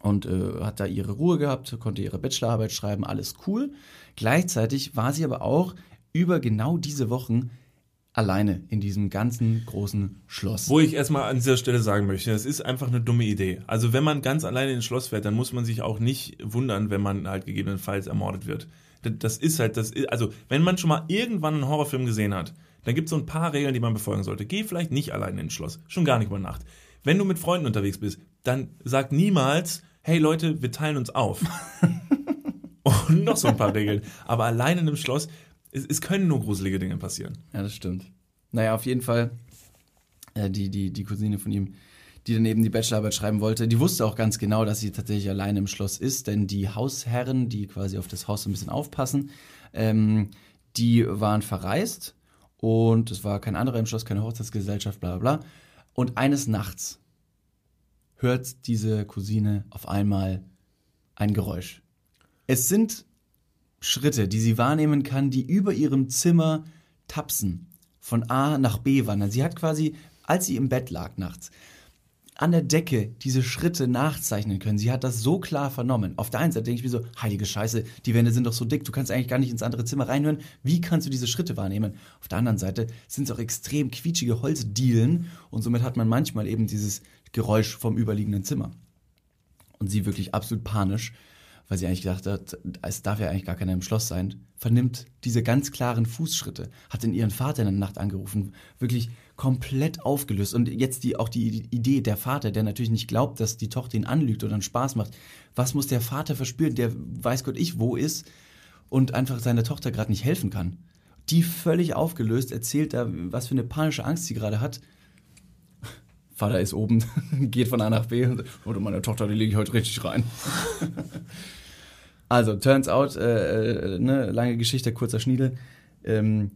und äh, hat da ihre Ruhe gehabt, konnte ihre Bachelorarbeit schreiben, alles cool. Gleichzeitig war sie aber auch über genau diese Wochen alleine in diesem ganzen großen Schloss. Wo ich erstmal an dieser Stelle sagen möchte, das ist einfach eine dumme Idee. Also wenn man ganz alleine ins Schloss fährt, dann muss man sich auch nicht wundern, wenn man halt gegebenenfalls ermordet wird. Das ist halt, das ist, also wenn man schon mal irgendwann einen Horrorfilm gesehen hat, dann gibt es so ein paar Regeln, die man befolgen sollte. Geh vielleicht nicht alleine ins Schloss, schon gar nicht über Nacht. Wenn du mit Freunden unterwegs bist, dann sag niemals, hey Leute, wir teilen uns auf. Und noch so ein paar Regeln. Aber allein in einem Schloss, es, es, können nur gruselige Dinge passieren. Ja, das stimmt. Naja, auf jeden Fall, äh, die, die, die Cousine von ihm, die dann eben die Bachelorarbeit schreiben wollte, die wusste auch ganz genau, dass sie tatsächlich alleine im Schloss ist, denn die Hausherren, die quasi auf das Haus so ein bisschen aufpassen, ähm, die waren verreist und es war kein anderer im Schloss, keine Hochzeitsgesellschaft, bla bla bla. Und eines Nachts hört diese Cousine auf einmal ein Geräusch. Es sind Schritte, die sie wahrnehmen kann, die über ihrem Zimmer tapsen, von A nach B wandern. Sie hat quasi, als sie im Bett lag nachts, an der Decke diese Schritte nachzeichnen können. Sie hat das so klar vernommen. Auf der einen Seite denke ich mir so, heilige Scheiße, die Wände sind doch so dick, du kannst eigentlich gar nicht ins andere Zimmer reinhören. Wie kannst du diese Schritte wahrnehmen? Auf der anderen Seite sind es auch extrem quietschige Holzdielen und somit hat man manchmal eben dieses Geräusch vom überliegenden Zimmer. Und sie wirklich absolut panisch, weil sie eigentlich gedacht hat, es darf ja eigentlich gar keiner im Schloss sein, vernimmt diese ganz klaren Fußschritte, hat in ihren Vater in der Nacht angerufen, wirklich komplett aufgelöst. Und jetzt die, auch die Idee, der Vater, der natürlich nicht glaubt, dass die Tochter ihn anlügt oder einen Spaß macht. Was muss der Vater verspüren, der weiß Gott ich wo ist und einfach seiner Tochter gerade nicht helfen kann? Die völlig aufgelöst erzählt da, was für eine panische Angst sie gerade hat Vater ist oben, geht von A nach B und oder meine Tochter, die lege ich heute richtig rein. also, turns out, äh, äh, ne, lange Geschichte, kurzer Schniedel. Ähm,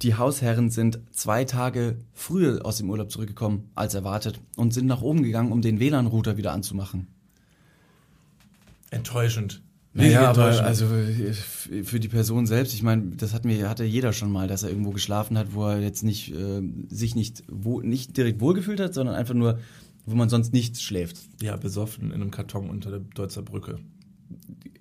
die Hausherren sind zwei Tage früher aus dem Urlaub zurückgekommen als erwartet und sind nach oben gegangen, um den WLAN-Router wieder anzumachen. Enttäuschend. Naja, aber also äh, für die Person selbst, ich meine, das hat mir, hatte jeder schon mal, dass er irgendwo geschlafen hat, wo er jetzt nicht äh, sich nicht wo, nicht direkt wohlgefühlt hat, sondern einfach nur, wo man sonst nicht schläft. Ja, besoffen in einem Karton unter der Deutzer Brücke.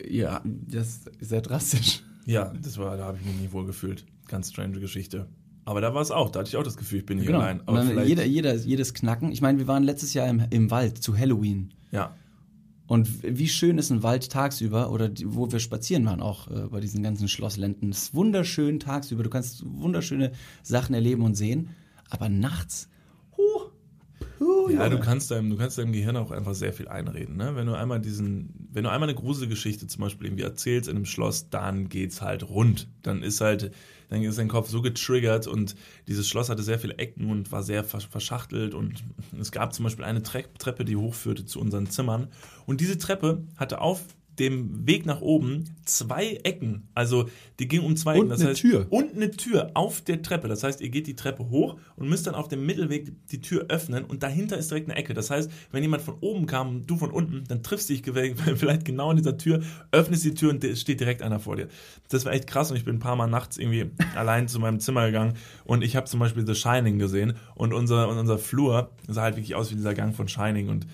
Ja, das ist sehr drastisch. Ja, das war, da habe ich mich nie wohlgefühlt. Ganz strange Geschichte. Aber da war es auch, da hatte ich auch das Gefühl, ich bin hier genau. allein. Aber jeder, jeder, jedes Knacken. Ich meine, wir waren letztes Jahr im, im Wald zu Halloween. Ja. Und wie schön ist ein Wald tagsüber oder die, wo wir spazieren waren, auch äh, bei diesen ganzen Schlossländen. Es ist wunderschön tagsüber. Du kannst wunderschöne Sachen erleben und sehen. Aber nachts, huh, huh, ja, du kannst deinem, du kannst deinem Gehirn auch einfach sehr viel einreden. Ne? Wenn du einmal diesen, wenn du einmal eine Gruselgeschichte zum Beispiel irgendwie erzählst in einem Schloss, dann geht's halt rund. Dann ist halt dann ist sein Kopf so getriggert und dieses Schloss hatte sehr viele Ecken und war sehr verschachtelt und es gab zum Beispiel eine Treppe, die hochführte zu unseren Zimmern. Und diese Treppe hatte auf dem Weg nach oben zwei Ecken. Also die ging um zwei und Ecken. Das eine heißt, Tür. Und eine Tür auf der Treppe. Das heißt, ihr geht die Treppe hoch und müsst dann auf dem Mittelweg die Tür öffnen und dahinter ist direkt eine Ecke. Das heißt, wenn jemand von oben kam und du von unten, dann triffst du dich vielleicht genau an dieser Tür, öffnest die Tür und es steht direkt einer vor dir. Das war echt krass und ich bin ein paar Mal nachts irgendwie allein zu meinem Zimmer gegangen und ich habe zum Beispiel The Shining gesehen und unser, und unser Flur sah halt wirklich aus wie dieser Gang von Shining und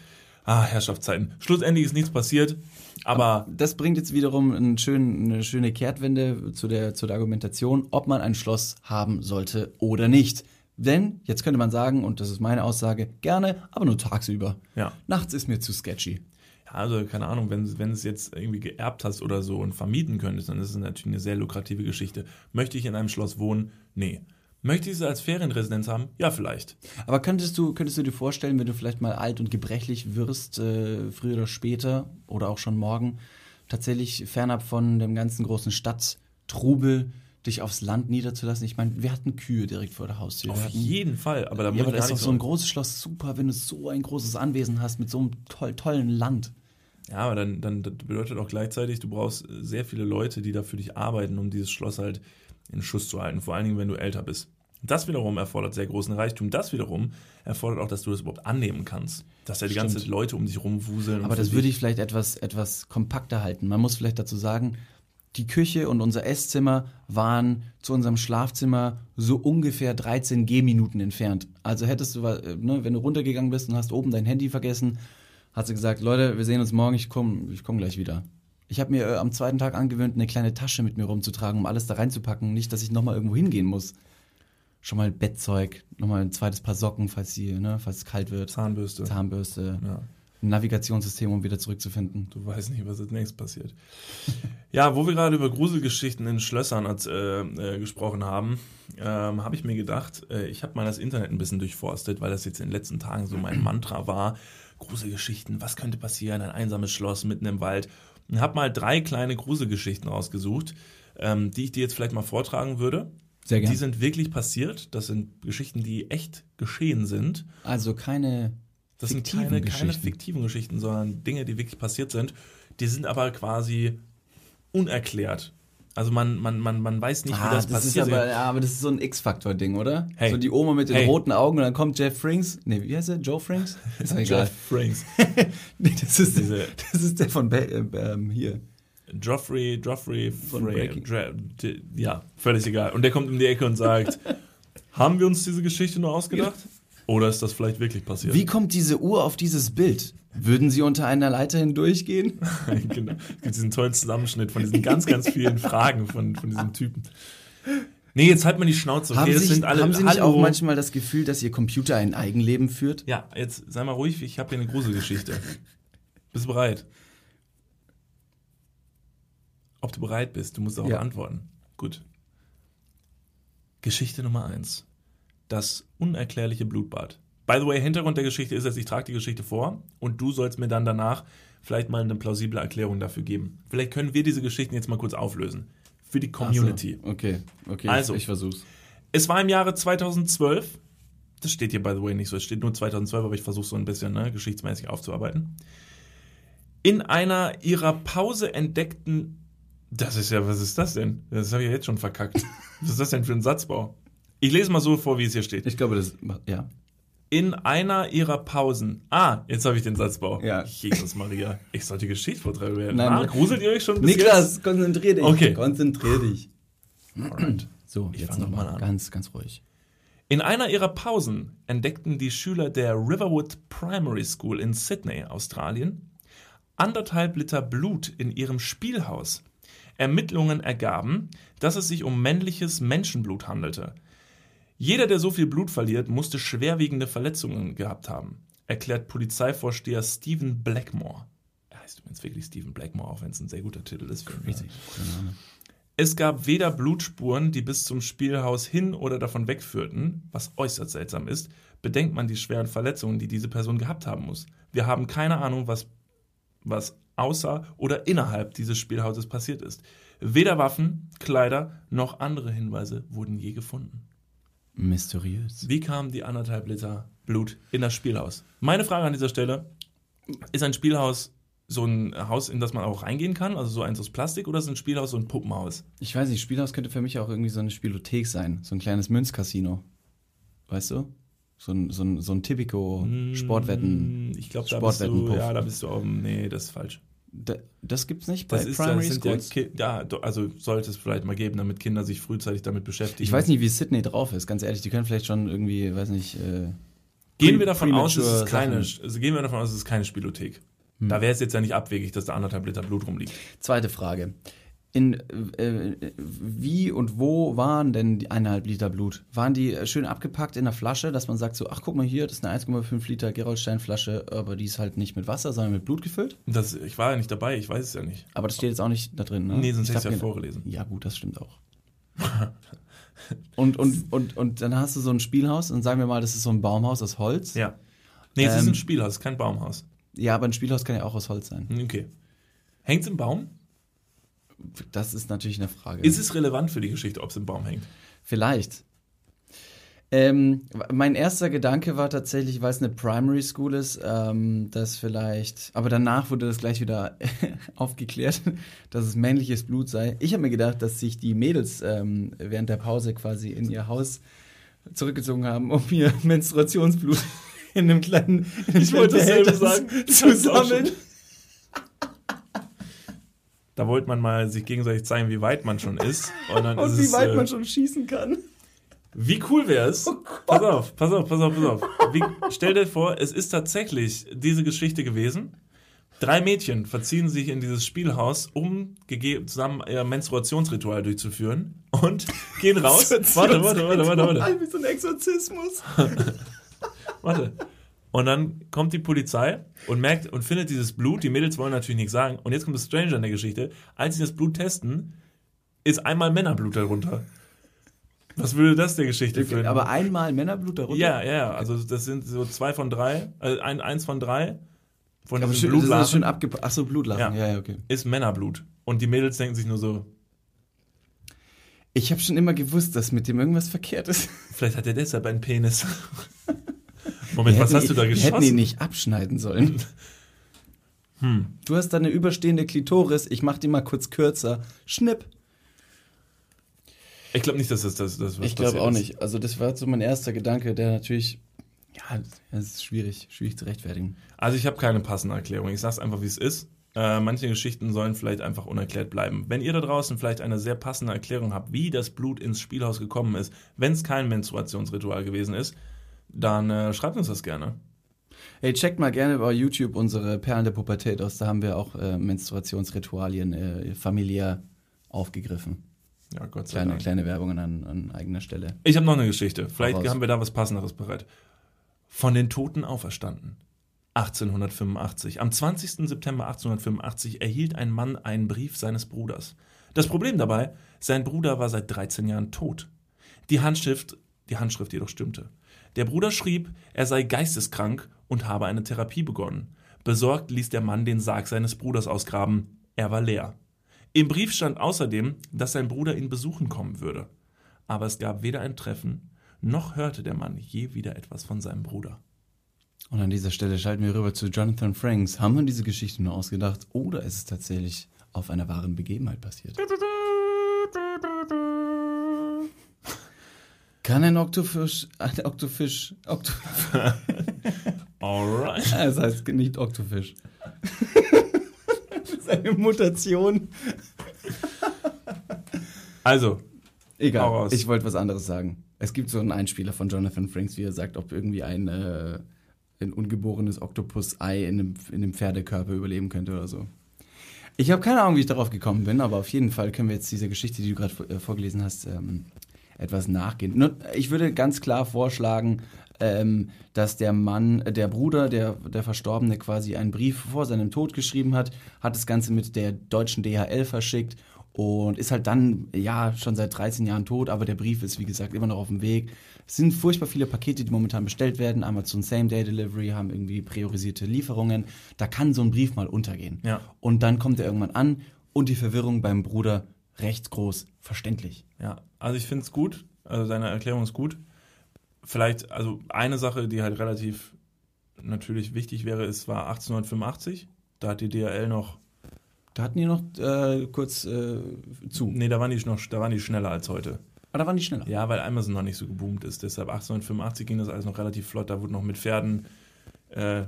ah, Herrschaftszeiten. Schlussendlich ist nichts passiert. Aber das bringt jetzt wiederum einen schönen, eine schöne Kehrtwende zu der, zu der Argumentation, ob man ein Schloss haben sollte oder nicht. Denn, jetzt könnte man sagen, und das ist meine Aussage, gerne, aber nur tagsüber. Ja. Nachts ist mir zu sketchy. Ja, also keine Ahnung, wenn, wenn es jetzt irgendwie geerbt hast oder so und vermieten könntest, dann ist es natürlich eine sehr lukrative Geschichte. Möchte ich in einem Schloss wohnen? Nee. Möchte ich es als Ferienresidenz haben? Ja, vielleicht. Aber könntest du, könntest du dir vorstellen, wenn du vielleicht mal alt und gebrechlich wirst, äh, früher oder später oder auch schon morgen, tatsächlich fernab von dem ganzen großen Stadttrubel dich aufs Land niederzulassen? Ich meine, wir hatten Kühe direkt vor der Haustür. Auf hatten, jeden Fall, aber da ja, aber das ist doch so ein großes Schloss super, wenn du so ein großes Anwesen hast mit so einem toll, tollen Land. Ja, aber dann, dann bedeutet auch gleichzeitig, du brauchst sehr viele Leute, die da für dich arbeiten, um dieses Schloss halt in Schuss zu halten. Vor allen Dingen, wenn du älter bist. Das wiederum erfordert sehr großen Reichtum. Das wiederum erfordert auch, dass du das überhaupt annehmen kannst. Dass ja die ganze Zeit Leute um dich rumwuseln. Aber das würde ich vielleicht etwas, etwas kompakter halten. Man muss vielleicht dazu sagen, die Küche und unser Esszimmer waren zu unserem Schlafzimmer so ungefähr 13 Gehminuten entfernt. Also hättest du, ne, wenn du runtergegangen bist und hast oben dein Handy vergessen, hast du gesagt, Leute, wir sehen uns morgen, ich komme ich komm gleich wieder. Ich habe mir äh, am zweiten Tag angewöhnt, eine kleine Tasche mit mir rumzutragen, um alles da reinzupacken. Nicht, dass ich nochmal irgendwo hingehen muss. Schon mal Bettzeug, nochmal ein zweites Paar Socken, falls, die, ne, falls es kalt wird. Zahnbürste. Zahnbürste. Ja. Ein Navigationssystem, um wieder zurückzufinden. Du weißt nicht, was als nächstes passiert. ja, wo wir gerade über Gruselgeschichten in Schlössern als, äh, äh, gesprochen haben, ähm, habe ich mir gedacht, äh, ich habe mal das Internet ein bisschen durchforstet, weil das jetzt in den letzten Tagen so mein Mantra war. Gruselgeschichten, was könnte passieren? Ein einsames Schloss mitten im Wald. Und habe mal drei kleine Gruselgeschichten rausgesucht, ähm, die ich dir jetzt vielleicht mal vortragen würde. Sehr gerne. Die sind wirklich passiert. Das sind Geschichten, die echt geschehen sind. Also keine Das sind keine, keine fiktiven Geschichten, sondern Dinge, die wirklich passiert sind. Die sind aber quasi unerklärt. Also man, man, man, man weiß nicht, wie Ah, das, das, ist passiert. aber, ja, aber das ist so ein X-Faktor-Ding, oder? Hey. So die Oma mit den Hey. roten Augen und dann kommt Jeff Frings. Nee, wie heißt er? Joe Frings? Ist egal. Jeff Franks. Nee, das, ist, Diese- das ist der von Ba- äh, ähm, hier. Joffrey, Joffrey, Frey, Breaking- ja, völlig egal. Und der kommt um die Ecke und sagt, haben wir uns diese Geschichte nur ausgedacht? Oder ist das vielleicht wirklich passiert? Wie kommt diese Uhr auf dieses Bild? Würden Sie unter einer Leiter hindurchgehen? genau. Es gibt diesen tollen Zusammenschnitt von diesen ganz, ganz vielen Fragen von, von diesem Typen. Nee, jetzt halt mal die Schnauze. Okay, haben das Sie, sind alle. haben Sie nicht Hallo. auch manchmal das Gefühl, dass Ihr Computer ein Eigenleben führt? Ja, jetzt sei mal ruhig, ich habe hier eine Gruselgeschichte. Bist du bereit? Ob du bereit bist, du musst darauf Ja. antworten. Gut. Geschichte Nummer eins: Das unerklärliche Blutbad. By the way, Hintergrund der Geschichte ist jetzt, ich trage die Geschichte vor und du sollst mir dann danach vielleicht mal eine plausible Erklärung dafür geben. Vielleicht können wir diese Geschichten jetzt mal kurz auflösen. Für die Community. So, Okay, okay, Also. ich versuch's. Es war im Jahre 2012. Das steht hier, by the way, nicht so. Es steht nur 2012, aber ich versuche so ein bisschen ne, geschichtsmäßig aufzuarbeiten. In einer ihrer Pause entdeckten. Das ist ja, was ist das denn? Das habe ich ja jetzt schon verkackt. Was ist das denn für ein Satzbau? Ich lese mal so vor, wie es hier steht. Ich glaube, das, ja. In einer ihrer Pausen. Ah, jetzt habe ich den Satzbau. Ja. Jesus Maria. Ich sollte Geschichtsvorträge werden. Nein, ah, gruselt ihr euch schon? bis Niklas, konzentrier dich. Okay. Konzentrier dich. jetzt? Alright. So, Ich jetzt nochmal mal an. Ganz, ganz ruhig. In einer ihrer Pausen entdeckten die Schüler der Riverwood Primary School in Sydney, Australien, anderthalb Liter Blut in ihrem Spielhaus. Ermittlungen ergaben, dass es sich um männliches Menschenblut handelte. Jeder, der so viel Blut verliert, musste schwerwiegende Verletzungen gehabt haben, erklärt Polizeivorsteher Stephen Blackmore. Er heißt übrigens wirklich Stephen Blackmore, auch wenn es ein sehr guter Titel ist. Für Crazy. Name. es gab weder Blutspuren, die bis zum Spielhaus hin oder davon wegführten, was äußerst seltsam ist, bedenkt man die schweren Verletzungen, die diese Person gehabt haben muss. Wir haben keine Ahnung, was, was außer oder innerhalb dieses Spielhauses passiert ist. Weder Waffen, Kleider noch andere Hinweise wurden je gefunden. Mysteriös. Wie kamen die anderthalb Liter Blut in das Spielhaus? Meine Frage an dieser Stelle, ist ein Spielhaus so ein Haus, in das man auch reingehen kann, also so eins aus Plastik, oder ist ein Spielhaus so ein Puppenhaus? Ich weiß nicht, Spielhaus könnte für mich auch irgendwie so eine Spielothek sein. So ein kleines Münzcasino. Weißt du? So ein, so ein, so ein Tipico Sportwetten. Mm, Ich glaube, da bist du, ja, da bist du auf, dem- nee, das ist falsch. Da, das gibt's nicht bei ist, Primary das ja, Schools? Ja, do- also sollte es vielleicht mal geben, damit Kinder sich frühzeitig damit beschäftigen. ich weiß nicht, wie Sydney drauf ist, ganz ehrlich. Die können vielleicht schon irgendwie, weiß nicht, äh, Gehen wir davon aus, es ist keine, also gehen wir davon aus, es ist keine Spielothek. Hm. Da wäre es jetzt ja nicht abwegig, dass da anderthalb Liter Blut rumliegt. Zweite Frage. In äh, wie und wo waren denn die eineinhalb Liter Blut? Waren die äh, schön abgepackt in einer Flasche, dass man sagt so, ach guck mal hier, das ist eine 1,5 Liter Gerolstein-Flasche, aber die ist halt nicht mit Wasser, sondern mit Blut gefüllt? Das, ich war ja nicht dabei, ich weiß es ja nicht. Aber das steht jetzt auch nicht da drin, ne? Nee, sonst hätte ich hab ja ge- vorgelesen. Ja gut, das stimmt auch. und, und, und, und dann hast du so ein Spielhaus und sagen wir mal, das ist so ein Baumhaus aus Holz. Ja. Nee, es ist Ähm, ein Spielhaus, kein Baumhaus. Ja, aber ein Spielhaus kann ja auch aus Holz sein. Okay. Hängt es im Baum? Das ist natürlich eine Frage. Ist es relevant für die Geschichte, ob es im Baum hängt? Vielleicht. Ähm, mein erster Gedanke war tatsächlich, weil es eine Primary School ist, ähm, dass vielleicht, aber danach wurde das gleich wieder aufgeklärt, dass es männliches Blut sei. Ich habe mir gedacht, dass sich die Mädels ähm, während der Pause quasi in ihr Haus zurückgezogen haben, um ihr Menstruationsblut in einem kleinen in einem Ich wollte kleinen dasselbe Behälter sagen. Zu sammeln. Da wollte man mal sich gegenseitig zeigen, wie weit man schon ist. Und, dann Und ist wie es, weit äh, man schon schießen kann. Wie cool wäre es? pass auf, pass auf, pass auf, pass auf. Wie, stell dir vor, es ist tatsächlich diese Geschichte gewesen. Drei Mädchen verziehen sich in dieses Spielhaus, um zusammen ihr Menstruationsritual durchzuführen und gehen raus. warte, warte, warte, warte, warte. Wie so ein Exorzismus. Warte. Und dann kommt die Polizei und merkt und findet dieses Blut. Die Mädels wollen natürlich nichts sagen. Und jetzt kommt das Stranger in der Geschichte. Als sie das Blut testen, ist einmal Männerblut darunter. Was würde das der Geschichte führen? Aber einmal Männerblut darunter? Ja, ja. Also das sind so zwei von drei, äh, ein, eins von drei von diesem schön, das ist Blutlachen schön abgepasst. Achso, Blutlachen. Ja. Ja. ja, okay. ist Männerblut. Und die Mädels denken sich nur so, Ich habe schon immer gewusst, dass mit dem irgendwas verkehrt ist. vielleicht hat er deshalb einen Penis. Moment, was hätten hast du da Wir hätten ihn geschossen? nicht abschneiden sollen. Hm. Du hast da eine überstehende Klitoris. Ich mach die mal kurz kürzer. Schnipp. Ich glaube nicht, dass das, das, das was Ich glaube auch ist. nicht. Also das war so mein erster Gedanke, der natürlich, ja, das ist schwierig, schwierig zu rechtfertigen. Also ich habe keine passende Erklärung. Ich sage es einfach, wie es ist. Äh, manche Geschichten sollen vielleicht einfach unerklärt bleiben. Wenn ihr da draußen vielleicht eine sehr passende Erklärung habt, wie das Blut ins Spielhaus gekommen ist, wenn es kein Menstruationsritual gewesen ist, dann äh, schreibt uns das gerne. Hey, checkt mal gerne bei YouTube unsere Perlen der Pubertät aus. Da haben wir auch äh, Menstruationsritualien äh, familiär aufgegriffen. Ja, Gott sei Kleine, Dank. kleine Werbungen an, an eigener Stelle. Ich habe noch eine Geschichte. Vielleicht Hau raus. haben wir da was Passenderes bereit. Von den Toten auferstanden. 1885. Am 20. September 1885 erhielt ein Mann einen Brief seines Bruders. Das Problem dabei, sein Bruder war seit 13 Jahren tot. Die Handschrift, die Handschrift jedoch stimmte. Der Bruder schrieb, er sei geisteskrank und habe eine Therapie begonnen. Besorgt ließ der Mann den Sarg seines Bruders ausgraben. Er war leer. Im Brief stand außerdem, dass sein Bruder ihn besuchen kommen würde. Aber es gab weder ein Treffen, noch hörte der Mann je wieder etwas von seinem Bruder. Und an dieser Stelle schalten wir rüber zu Jonathan Franks. Haben wir diese Geschichte nur ausgedacht oder ist es tatsächlich auf einer wahren Begebenheit passiert? Kann ein Oktofisch, ein Oktofisch, Okto, Alright. es heißt nicht Oktofisch. das ist eine Mutation. Also, Egal, raus. ich wollte was anderes sagen. Es gibt so einen Einspieler von Jonathan Franks, wie er sagt, ob irgendwie ein, äh, ein ungeborenes Oktopus-Ei in einem, in einem Pferdekörper überleben könnte oder so. Ich habe keine Ahnung, wie ich darauf gekommen bin, aber auf jeden Fall können wir jetzt dieser Geschichte, die du gerade äh, vorgelesen hast, ähm, etwas nachgehen. Ich würde ganz klar vorschlagen, ähm, dass der Mann, äh, der Bruder, der, der Verstorbene quasi einen Brief vor seinem Tod geschrieben hat, hat das Ganze mit der deutschen DHL verschickt und ist halt dann, ja, schon seit 13 Jahren tot, aber der Brief ist, wie gesagt, immer noch auf dem Weg. Es sind furchtbar viele Pakete, die momentan bestellt werden. Amazon Same-Day-Delivery haben irgendwie priorisierte Lieferungen. Da kann so ein Brief mal untergehen. Ja. Und dann kommt er irgendwann an und die Verwirrung beim Bruder recht groß, verständlich. ja, also ich finde es gut. Also seine Erklärung ist gut. Vielleicht, also eine Sache, die halt relativ natürlich wichtig wäre, ist, war 1885. Da hat die DHL noch, Da hatten die noch äh, kurz äh, zu. nee, da waren die noch, da waren die schneller als heute. Aber da waren die schneller. Ja, weil Amazon noch nicht so geboomt ist. Deshalb 1885 ging das alles noch relativ flott. Da wurde noch mit Pferden äh,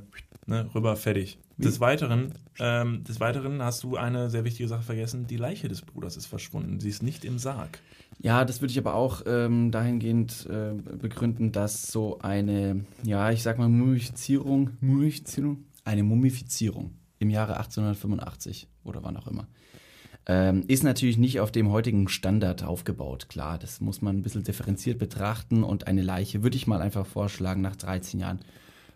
ne, rüber fertig. Des Weiteren, ähm, des Weiteren hast du eine sehr wichtige Sache vergessen. Die Leiche des Bruders ist verschwunden. Sie ist nicht im Sarg. Ja, das würde ich aber auch ähm, dahingehend äh, begründen, dass so eine, ja, ich sag mal Mumifizierung, Mumifizierung, eine Mumifizierung im Jahre 1885 oder wann auch immer, ähm, ist natürlich nicht auf dem heutigen Standard aufgebaut. Klar, das muss man ein bisschen differenziert betrachten und eine Leiche würde ich mal einfach vorschlagen, nach 13 Jahren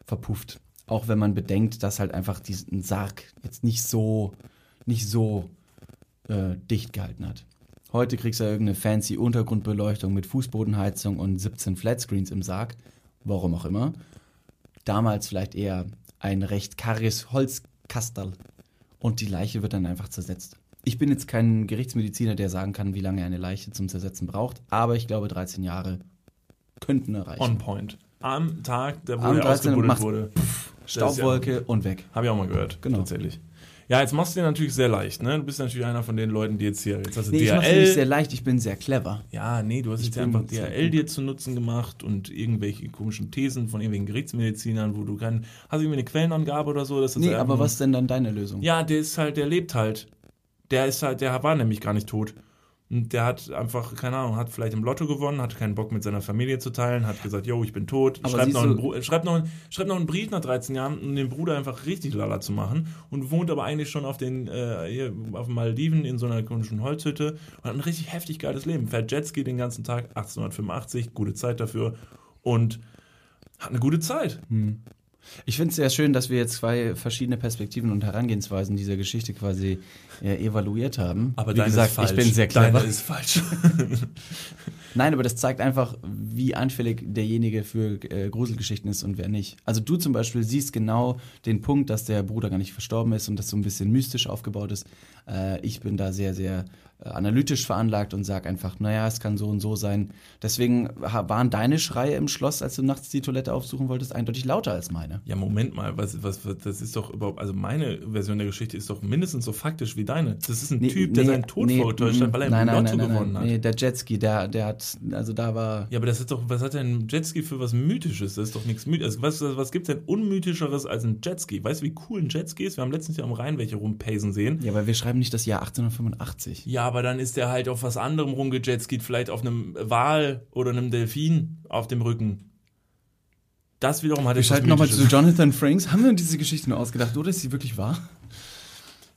verpufft. Auch wenn man bedenkt, dass halt einfach diesen Sarg jetzt nicht so, nicht so äh, dicht gehalten hat. Heute kriegst du ja irgendeine fancy Untergrundbeleuchtung mit Fußbodenheizung und 17 Flatscreens im Sarg. Warum auch immer. Damals vielleicht eher ein recht karges Holzkastel. Und die Leiche wird dann einfach zersetzt. Ich bin jetzt kein Gerichtsmediziner, der sagen kann, wie lange eine Leiche zum Zersetzen braucht. Aber ich glaube, 13 Jahre könnten erreichen. On point. Am Tag, der, er 13. ausgebuddelt wurde. Staubwolke und weg. Habe ich auch mal gehört. Genau. Tatsächlich. Ja, jetzt machst du dir natürlich sehr leicht, ne? Du bist natürlich einer von den Leuten, die jetzt hier, jetzt hast du Nee, ich mach's nicht sehr leicht, ich bin sehr clever. Ja, nee, du hast Ich jetzt einfach DHL dir zu Nutzen gemacht und irgendwelche komischen Thesen von irgendwelchen Gerichtsmedizinern, wo du kein, hast du irgendwie eine Quellenangabe oder so? Dass das Nee, aber was ist denn dann deine Lösung? Ja, der ist halt, der lebt halt. Der ist halt, der war nämlich gar nicht tot. Und der hat einfach, keine Ahnung, hat vielleicht im Lotto gewonnen, hat keinen Bock mit seiner Familie zu teilen, hat gesagt, yo, ich bin tot. Schreibt noch, einen äh, schreibt, noch, einen- schreibt noch einen Brief nach 13 Jahren, um den Bruder einfach richtig lala zu machen. Und wohnt aber eigentlich schon auf den, äh, hier, auf den Maldiven in so einer komischen Holzhütte und hat ein richtig heftig geiles Leben. Fährt Jetski den ganzen Tag, 1885, gute Zeit dafür. Und hat eine gute Zeit. Ich finde es sehr schön, dass wir jetzt zwei verschiedene Perspektiven und Herangehensweisen dieser Geschichte quasi äh, evaluiert haben. Aber Wie gesagt, ist falsch. ich bin sehr clever. Deine ist falsch. Nein, aber das zeigt einfach, wie anfällig derjenige für äh, Gruselgeschichten ist und wer nicht. Also du zum Beispiel siehst genau den Punkt, dass der Bruder gar nicht verstorben ist und das so ein bisschen mystisch aufgebaut ist. Äh, ich bin da sehr, sehr analytisch veranlagt und sage einfach, naja, es kann so und so sein. Deswegen waren deine Schreie im Schloss, als du nachts die Toilette aufsuchen wolltest, eindeutig lauter als meine. Ja, Moment mal, was, was, was, das ist doch überhaupt, also meine Version der Geschichte ist doch mindestens so faktisch wie deine. Das ist ein Nee, Typ, der nee, seinen Tod nee, vorgetäuscht hat, weil er im nein, nein, Lotto nein, nein, gewonnen nein. hat. Nee, der Jetski, der, der hat, also da war. Ja, aber das ist doch, was hat denn ein Jetski für was Mythisches? Das ist doch nichts Mythisches. Was, was gibt's denn Unmythischeres als ein Jetski? Weißt du, wie cool ein Jetski ist? Wir haben letztens ja am Rhein welche rumpacen sehen. Ja, aber wir schreiben nicht das Jahr 1885. Ja, aber dann ist der halt auf was anderem rumgejetskied, vielleicht auf einem Wal oder einem Delfin auf dem Rücken. Das wiederum hat Wir schalten nochmal zu. Jonathan Franks. Haben wir diese Geschichte nur ausgedacht oder ist sie wirklich wahr?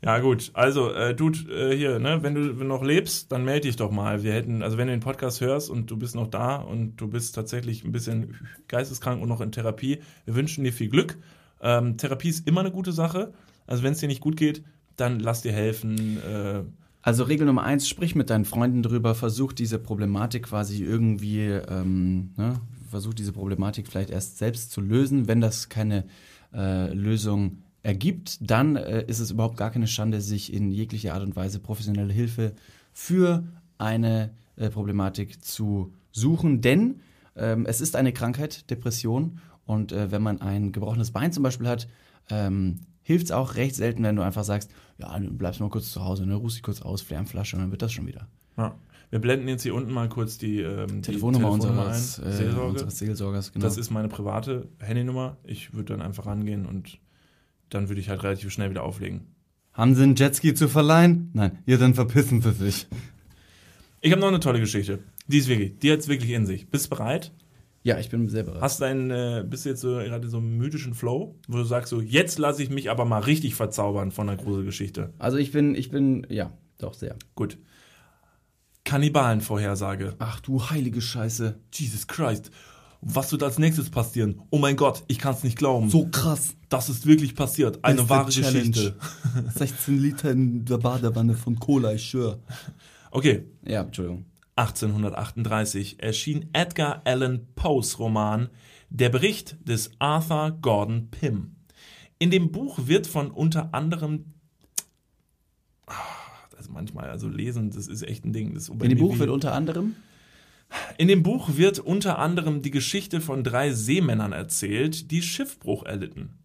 Ja, gut. Also, äh, Dude, äh, hier, ne, wenn du wenn du noch lebst, dann melde dich doch mal. Wir hätten, also wenn du den Podcast hörst und du bist noch da und du bist tatsächlich ein bisschen geisteskrank und noch in Therapie, wir wünschen dir viel Glück. Ähm, Therapie ist immer eine gute Sache. Also, wenn es dir nicht gut geht, dann lass dir helfen. Äh, Also Regel Nummer eins, sprich mit deinen Freunden drüber, versuch diese Problematik quasi irgendwie, ähm, ne, versuch diese Problematik vielleicht erst selbst zu lösen. Wenn das keine äh, Lösung ergibt, dann äh, ist es überhaupt gar keine Schande, sich in jeglicher Art und Weise professionelle Hilfe für eine äh, Problematik zu suchen. Denn ähm, es ist eine Krankheit, Depression. Und äh, wenn man ein gebrochenes Bein zum Beispiel hat, ähm, hilft es auch recht selten, wenn du einfach sagst, ja, du bleibst mal kurz zu Hause, ne, ruhst dich kurz aus, Flammflasche und dann wird das schon wieder. ja. Wir blenden jetzt hier unten mal kurz die, ähm, Telefonnummer, die unseres, ein. äh, Seelsorge. unseres Seelsorgers, genau. Das ist meine private Handynummer. Ich würde dann einfach rangehen und dann würde ich halt relativ schnell wieder auflegen. Haben Sie einen Jetski zu verleihen? Nein, ja, dann verpissen Sie sich. Ich habe noch eine tolle Geschichte. Die ist wirklich, die hat's wirklich in sich. Bist du bereit? Ja, ich bin sehr bereit. Hast du einen, äh, bist du jetzt so gerade so im mythischen Flow, wo du sagst so, jetzt lasse ich mich aber mal richtig verzaubern von einer Gruselgeschichte. Also ich bin, ich bin, ja, doch sehr. Gut. Kannibalenvorhersage. Ach du heilige Scheiße. Jesus Christ. Was wird als nächstes passieren? Oh mein Gott, ich kann es nicht glauben. So krass. Das ist wirklich passiert. Eine Beste wahre Challenge. Geschichte. 16 Liter in der Badewanne von Cola, ich schwör. Okay, Ja, Entschuldigung. 1838 erschien Edgar Allan Poes Roman Der Bericht des Arthur Gordon Pym. In dem Buch wird von unter anderem Ah, also manchmal also lesen, das ist echt ein Ding. In dem Buch wird unter anderem in dem Buch wird unter anderem die Geschichte von drei Seemännern erzählt, die Schiffbruch erlitten.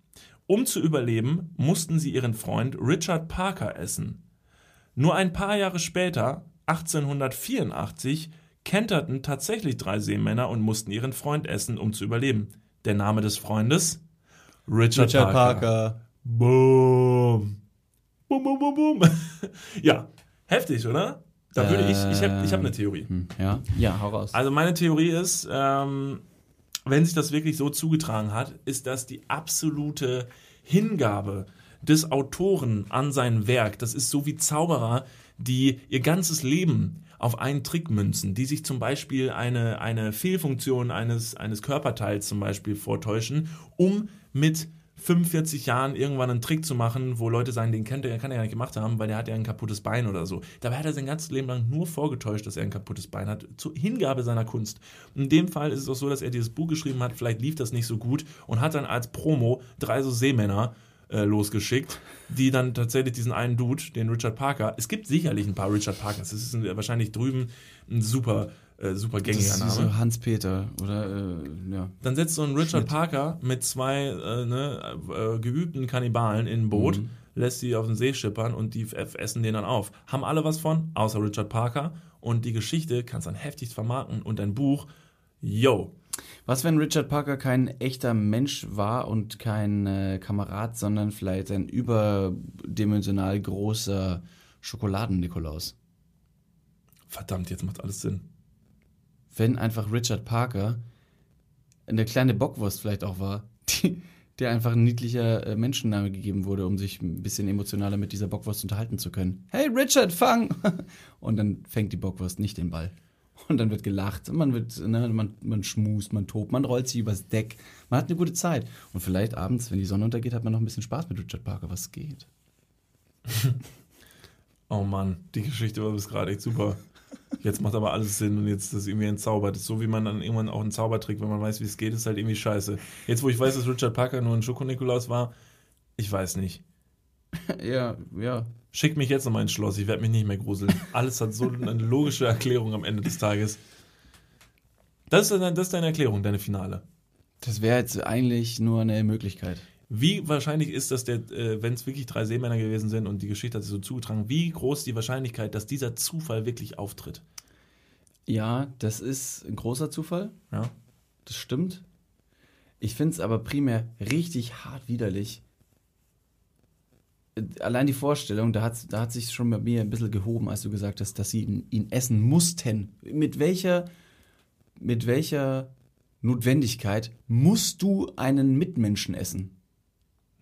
Um zu überleben, mussten sie ihren Freund Richard Parker essen. Nur ein paar Jahre später, 1884, kenterten tatsächlich drei Seemänner und mussten ihren Freund essen, um zu überleben. Der Name des Freundes? Richard, Richard Parker. Parker. Boom. Boom, boom, boom, boom. ja, heftig, oder? Da würde ich, ich habe ich hab eine Theorie. Hm, ja, ja, hau raus. Also meine Theorie ist, ähm, wenn sich das wirklich so zugetragen hat, ist das die absolute Hingabe des Autoren an sein Werk. Das ist so wie Zauberer, die ihr ganzes Leben auf einen Trick münzen, die sich zum Beispiel eine, eine Fehlfunktion eines, eines Körperteils zum Beispiel vortäuschen, um mit 45 Jahren irgendwann einen Trick zu machen, wo Leute sagen, den kennt er, kann er ja nicht gemacht haben, weil der hat ja ein kaputtes Bein oder so. Dabei hat er sein ganzes Leben lang nur vorgetäuscht, dass er ein kaputtes Bein hat, zur Hingabe seiner Kunst. In dem Fall ist es auch so, dass er dieses Buch geschrieben hat, vielleicht lief das nicht so gut und hat dann als Promo drei so Seemänner äh, losgeschickt, die dann tatsächlich diesen einen Dude, den Richard Parker, es gibt sicherlich ein paar Richard Parkers, das ist ein, wahrscheinlich drüben ein super, äh, super das gängiger ist Name. so Hans-Peter oder äh, ja. Dann setzt so ein Richard Parker mit zwei äh, ne, äh, geübten Kannibalen in ein Boot, Mhm. lässt sie auf den See schippern und die essen den dann auf. Haben alle was von, außer Richard Parker. Und die Geschichte kannst dann heftig vermarkten und ein Buch, yo. Was, wenn Richard Parker kein echter Mensch war und kein äh, Kamerad, sondern vielleicht ein überdimensional großer Schokoladen-Nikolaus? Verdammt, jetzt macht alles Sinn. Wenn einfach Richard Parker eine kleine Bockwurst vielleicht auch war, die, der einfach ein niedlicher äh, Menschenname gegeben wurde, um sich ein bisschen emotionaler mit dieser Bockwurst unterhalten zu können. Hey Richard, fang! Und dann fängt die Bockwurst nicht den Ball. Und dann wird gelacht, man wird, ne, man, man schmust, man tobt, man rollt sich übers Deck, man hat eine gute Zeit. Und vielleicht abends, wenn die Sonne untergeht, hat man noch ein bisschen Spaß mit Richard Parker, was geht. oh Mann, die Geschichte war bis gerade echt super. Jetzt macht aber alles Sinn und jetzt ist das irgendwie entzaubert. Das ist so, wie man dann irgendwann auch einen Zaubertrick, wenn man weiß, wie es geht, ist halt irgendwie scheiße. Jetzt, wo ich weiß, dass Richard Parker nur ein Schoko-Nikolaus war, ich weiß nicht. ja, ja. Schick mich jetzt nochmal ins Schloss, ich werde mich nicht mehr gruseln. Alles hat so eine logische Erklärung am Ende des Tages. Das ist, das ist deine Erklärung, deine Finale. Das wäre jetzt eigentlich nur eine Möglichkeit. Wie wahrscheinlich ist das, äh, wenn es wirklich drei Seemänner gewesen sind und die Geschichte hat sich so zugetragen, wie groß die Wahrscheinlichkeit, dass dieser Zufall wirklich auftritt? Ja, das ist ein großer Zufall. Ja. Das stimmt. Ich finde es aber primär richtig hart widerlich. Allein die Vorstellung, da hat, da hat sich schon bei mir ein bisschen gehoben, als du gesagt hast, dass sie ihn, ihn essen mussten. Mit welcher, mit welcher Notwendigkeit musst du einen Mitmenschen essen?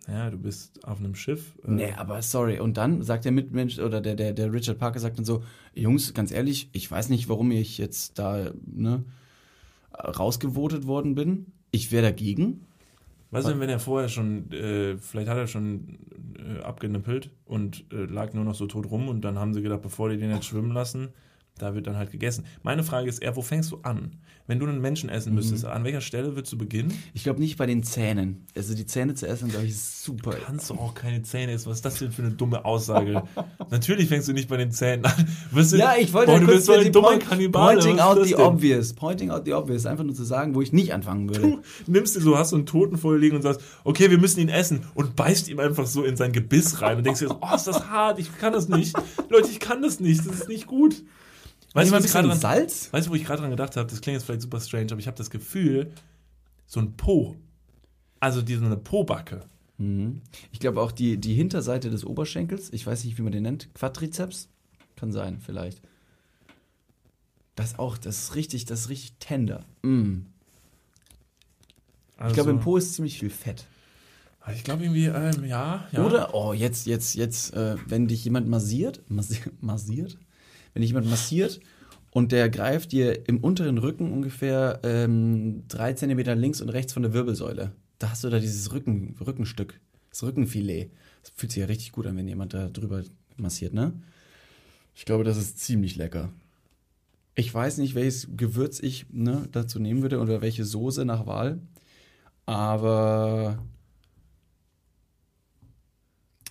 ja, du bist auf einem Schiff. Äh nee, aber sorry. Und dann sagt der Mitmensch oder der, der, der Richard Parker sagt dann so, Jungs, ganz ehrlich, ich weiß nicht, warum ich jetzt da ne, rausgevotet worden bin. Ich wäre dagegen. Was denn, wenn er vorher schon, äh, vielleicht hat er schon äh, abgenippelt und äh, lag nur noch so tot rum und dann haben sie gedacht, bevor die den jetzt schwimmen lassen, da wird dann halt gegessen. Meine Frage ist eher, wo fängst du an? Wenn du einen Menschen essen müsstest, mhm. an welcher Stelle würdest du beginnen? Ich glaube nicht bei den Zähnen. Also die Zähne zu essen, glaube ich, ist super. Du kannst doch auch keine Zähne essen. Was ist das denn für eine dumme Aussage? Natürlich fängst du nicht bei den Zähnen an. Du, ja, ich wollte boah, du bist so ein dummer point, Kannibale. Pointing out the denn? obvious. Pointing out the obvious. Einfach nur zu sagen, wo ich nicht anfangen würde. Du nimmst dir so, hast so einen Toten vor dir liegen und sagst, okay, wir müssen ihn essen und beißt ihm einfach so in sein Gebiss rein und denkst dir, oh, ist das hart, ich kann das nicht. Leute, ich kann das nicht, das ist nicht gut. Weißt du, was ich gerade dran, Salz? Weißt du, wo ich gerade dran gedacht habe? Das klingt jetzt vielleicht super strange, aber ich habe das Gefühl, so ein Po, also diese eine Po-Backe. Mhm. Ich glaube auch die, die Hinterseite des Oberschenkels, ich weiß nicht, wie man den nennt, Quadrizeps, kann sein, vielleicht. Das auch, das ist richtig, das ist richtig tender. Mm. Also, ich glaube, im Po ist ziemlich viel Fett. Ich glaube irgendwie, ähm, ja, ja. Oder, oh, jetzt, jetzt, jetzt, äh, wenn dich jemand massiert, massiert, wenn jemand massiert und der greift dir im unteren Rücken ungefähr ähm, drei Zentimeter links und rechts von der Wirbelsäule. Da hast du da dieses Rücken, Rückenstück, das Rückenfilet. Das fühlt sich ja richtig gut an, wenn jemand da drüber massiert, ne? Ich glaube, das ist ziemlich lecker. Ich weiß nicht, welches Gewürz ich ne, dazu nehmen würde oder welche Soße nach Wahl. Aber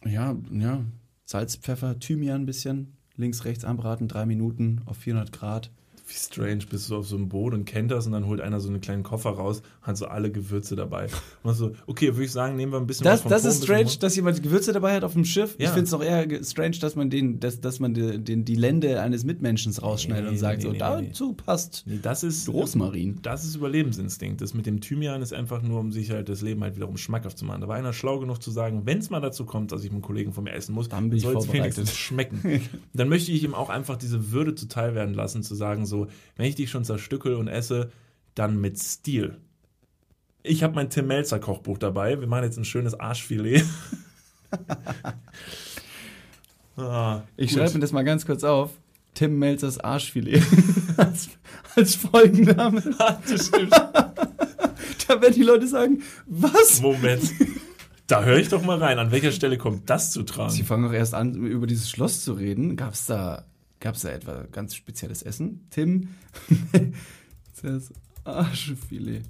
ja, ja, Salz, Pfeffer, Thymian ein bisschen links, rechts anbraten, drei Minuten auf 400 Grad. Wie strange, bist du auf so einem Boot und kennt das und dann holt einer so einen kleinen Koffer raus, hat so alle Gewürze dabei. Und so, okay, würde ich sagen, nehmen wir ein bisschen das, was Das ist strange, dass jemand Gewürze dabei hat auf dem Schiff. Ja. Ich finde es noch eher strange, dass man den, dass, dass man den, den, die Lände eines Mitmenschens rausschneidet nee, und sagt, nee, nee, so, dazu passt nee, das ist, Rosmarin. Das ist Überlebensinstinkt. Das mit dem Thymian ist einfach nur, um sich halt das Leben halt wiederum schmackhaft zu machen. Da war einer schlau genug zu sagen, wenn es mal dazu kommt, dass ich mit einem Kollegen von mir essen muss, dann soll es wenigstens schmecken. dann möchte ich ihm auch einfach diese Würde zuteil werden lassen, zu sagen, so, wenn ich dich schon zerstückel und esse, dann mit Stil. Ich habe mein Tim Melzer Kochbuch dabei. Wir machen jetzt ein schönes Arschfilet. ah, ich schreibe mir das mal ganz kurz auf. Tim Melzers Arschfilet. als, als Folgenname. das stimmt. da werden die Leute sagen, was? Moment. Da höre ich doch mal rein. An welcher Stelle kommt das zu tragen? Sie fangen auch erst an, über dieses Schloss zu reden. Gab es da Gab es da etwa ganz spezielles Essen? Tim, das Arschfilet.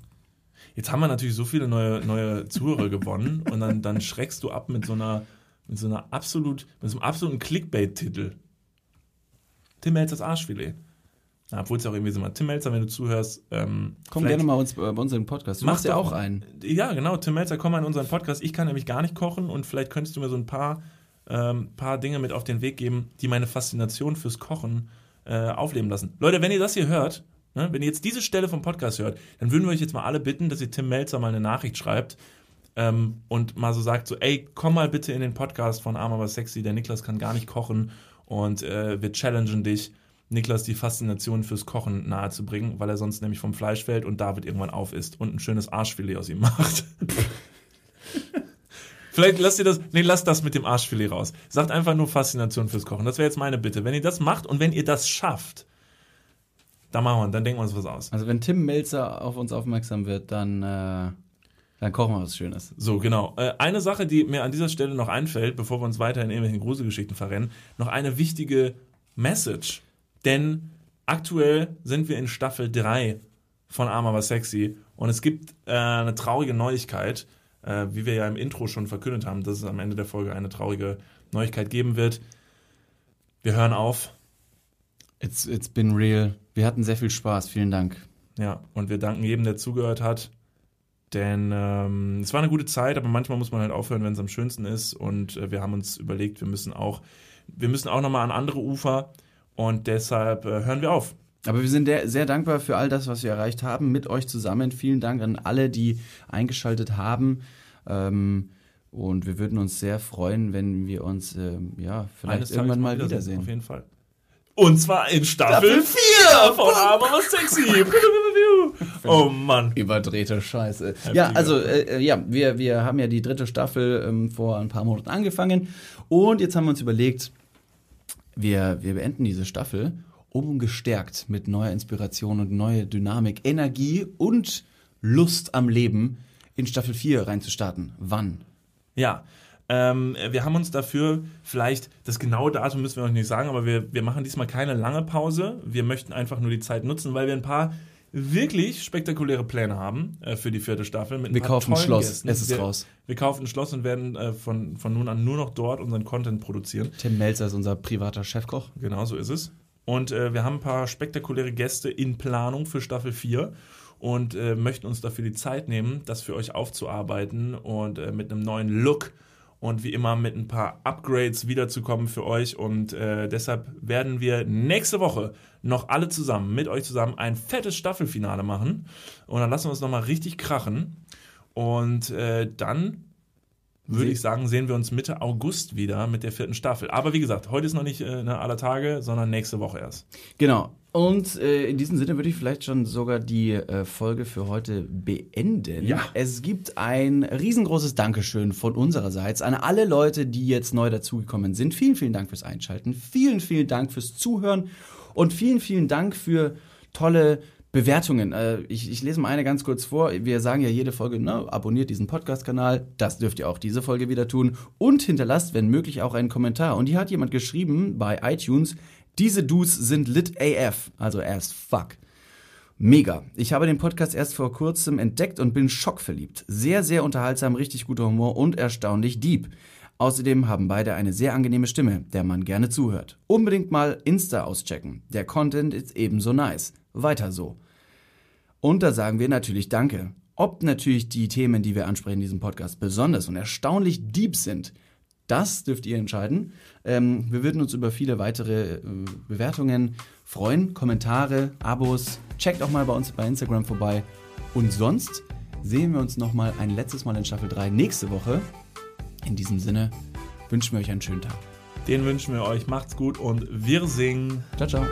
Jetzt haben wir natürlich so viele neue, neue Zuhörer gewonnen und dann, dann schreckst du ab mit so einer, mit so einer absolut, mit so einem absoluten Clickbait-Titel. Tim Melzers Arschfilet. Ja, obwohl es ja auch irgendwie so mal, Tim Melzer, wenn du zuhörst, ähm, Komm gerne mal uns, äh, bei unseren Podcast. Du machst ja auch einen. Ja, genau, Tim Melzer, komm mal in unseren Podcast. Ich kann nämlich gar nicht kochen und vielleicht könntest du mir so ein paar ähm, paar Dinge mit auf den Weg geben, die meine Faszination fürs Kochen äh, aufleben lassen. Leute, wenn ihr das hier hört, ne, wenn ihr jetzt diese Stelle vom Podcast hört, dann würden wir euch jetzt mal alle bitten, dass ihr Tim Melzer mal eine Nachricht schreibt ähm, und mal so sagt so, ey, komm mal bitte in den Podcast von Arm aber sexy, der Niklas kann gar nicht kochen und äh, wir challengen dich, Niklas die Faszination fürs Kochen nahezubringen, weil er sonst nämlich vom Fleisch fällt und David irgendwann auf isst und ein schönes Arschfilet aus ihm macht. Vielleicht lasst ihr das, nee, lasst das mit dem Arschfilet raus. Sagt einfach nur Faszination fürs Kochen. Das wäre jetzt meine Bitte. Wenn ihr das macht und wenn ihr das schafft, dann machen wir, dann denken wir uns was aus. Also wenn Tim Melzer auf uns aufmerksam wird, dann, äh, dann kochen wir was Schönes. So, genau. Äh, eine Sache, die mir an dieser Stelle noch einfällt, bevor wir uns weiter in irgendwelchen Gruselgeschichten verrennen, noch eine wichtige Message. Denn aktuell sind wir in Staffel 3 von Arm aber sexy und es gibt äh, eine traurige Neuigkeit äh, wie wir ja im Intro schon verkündet haben, dass es am Ende der Folge eine traurige Neuigkeit geben wird. Wir hören auf. It's, it's been real. Wir hatten sehr viel Spaß. Vielen Dank. Ja, und wir danken jedem, der zugehört hat. Denn ähm, es war eine gute Zeit, aber manchmal muss man halt aufhören, wenn es am schönsten ist. Und äh, wir haben uns überlegt, wir müssen auch, wir müssen auch nochmal an andere Ufer. Und deshalb äh, hören wir auf. Aber wir sind sehr dankbar für all das, was wir erreicht haben, mit euch zusammen. Vielen Dank an alle, die eingeschaltet haben. Ähm, und wir würden uns sehr freuen, wenn wir uns ähm, ja vielleicht irgendwann mal wiedersehen. Auf jeden Fall. Und zwar in Staffel 4 von Aber sexy. oh Mann. Überdrehte Scheiße. Ja, also äh, ja, wir, wir haben ja die dritte Staffel ähm, vor ein paar Monaten angefangen und jetzt haben wir uns überlegt, wir, wir beenden diese Staffel um gestärkt mit neuer Inspiration und neuer Dynamik, Energie und Lust am Leben in Staffel 4 reinzustarten. Wann? Ja, ähm, wir haben uns dafür vielleicht, das genaue Datum müssen wir euch nicht sagen, aber wir, wir machen diesmal keine lange Pause. Wir möchten einfach nur die Zeit nutzen, weil wir ein paar wirklich spektakuläre Pläne haben äh, für die vierte Staffel. wir kaufen ein Schloss, Gästen. es ist wir, raus. Wir kaufen ein Schloss und werden äh, von, von nun an nur noch dort unseren Content produzieren. Tim Melzer ist unser privater Chefkoch. Genau, so ist es. Und äh, wir haben ein paar spektakuläre Gäste in Planung für Staffel 4 und äh, möchten uns dafür die Zeit nehmen, das für euch aufzuarbeiten und äh, mit einem neuen Look und wie immer mit ein paar Upgrades wiederzukommen für euch. Und äh, deshalb werden wir nächste Woche noch alle zusammen, mit euch zusammen, ein fettes Staffelfinale machen. Und dann lassen wir uns nochmal richtig krachen. Und äh, dann würde ich sagen, sehen wir uns Mitte August wieder mit der vierten Staffel. Aber wie gesagt, heute ist noch nicht äh, ne, aller Tage, sondern nächste Woche erst. Genau. Und äh, in diesem Sinne würde ich vielleicht schon sogar die äh, Folge für heute beenden. Ja. Es gibt ein riesengroßes Dankeschön von unsererseits an alle Leute, die jetzt neu dazugekommen sind. Vielen, vielen Dank fürs Einschalten. Vielen, vielen Dank fürs Zuhören. Und vielen, vielen Dank für tolle Bewertungen. Äh, ich, ich lese mal eine ganz kurz vor. Wir sagen ja jede Folge, ne, abonniert diesen Podcast-Kanal. Das dürft ihr auch diese Folge wieder tun. Und hinterlasst, wenn möglich, auch einen Kommentar. Und hier hat jemand geschrieben bei iTunes, diese Dudes sind lit AF, also as fuck. Mega. Ich habe den Podcast erst vor kurzem entdeckt und bin schockverliebt. Sehr, sehr unterhaltsam, richtig guter Humor und erstaunlich deep. Außerdem haben beide eine sehr angenehme Stimme, der man gerne zuhört. Unbedingt mal Insta auschecken. Der Content ist ebenso nice. Weiter so. Und da sagen wir natürlich Danke. Ob natürlich die Themen, die wir ansprechen in diesem Podcast, besonders und erstaunlich deep sind, das dürft ihr entscheiden. Ähm, wir würden uns über viele weitere äh, Bewertungen freuen, Kommentare, Abos. Checkt auch mal bei uns bei Instagram vorbei. Und sonst sehen wir uns noch mal ein letztes Mal in Staffel 3 nächste Woche. In diesem Sinne wünschen wir euch einen schönen Tag. Den wünschen wir euch. Macht's gut und wir singen. Ciao, ciao.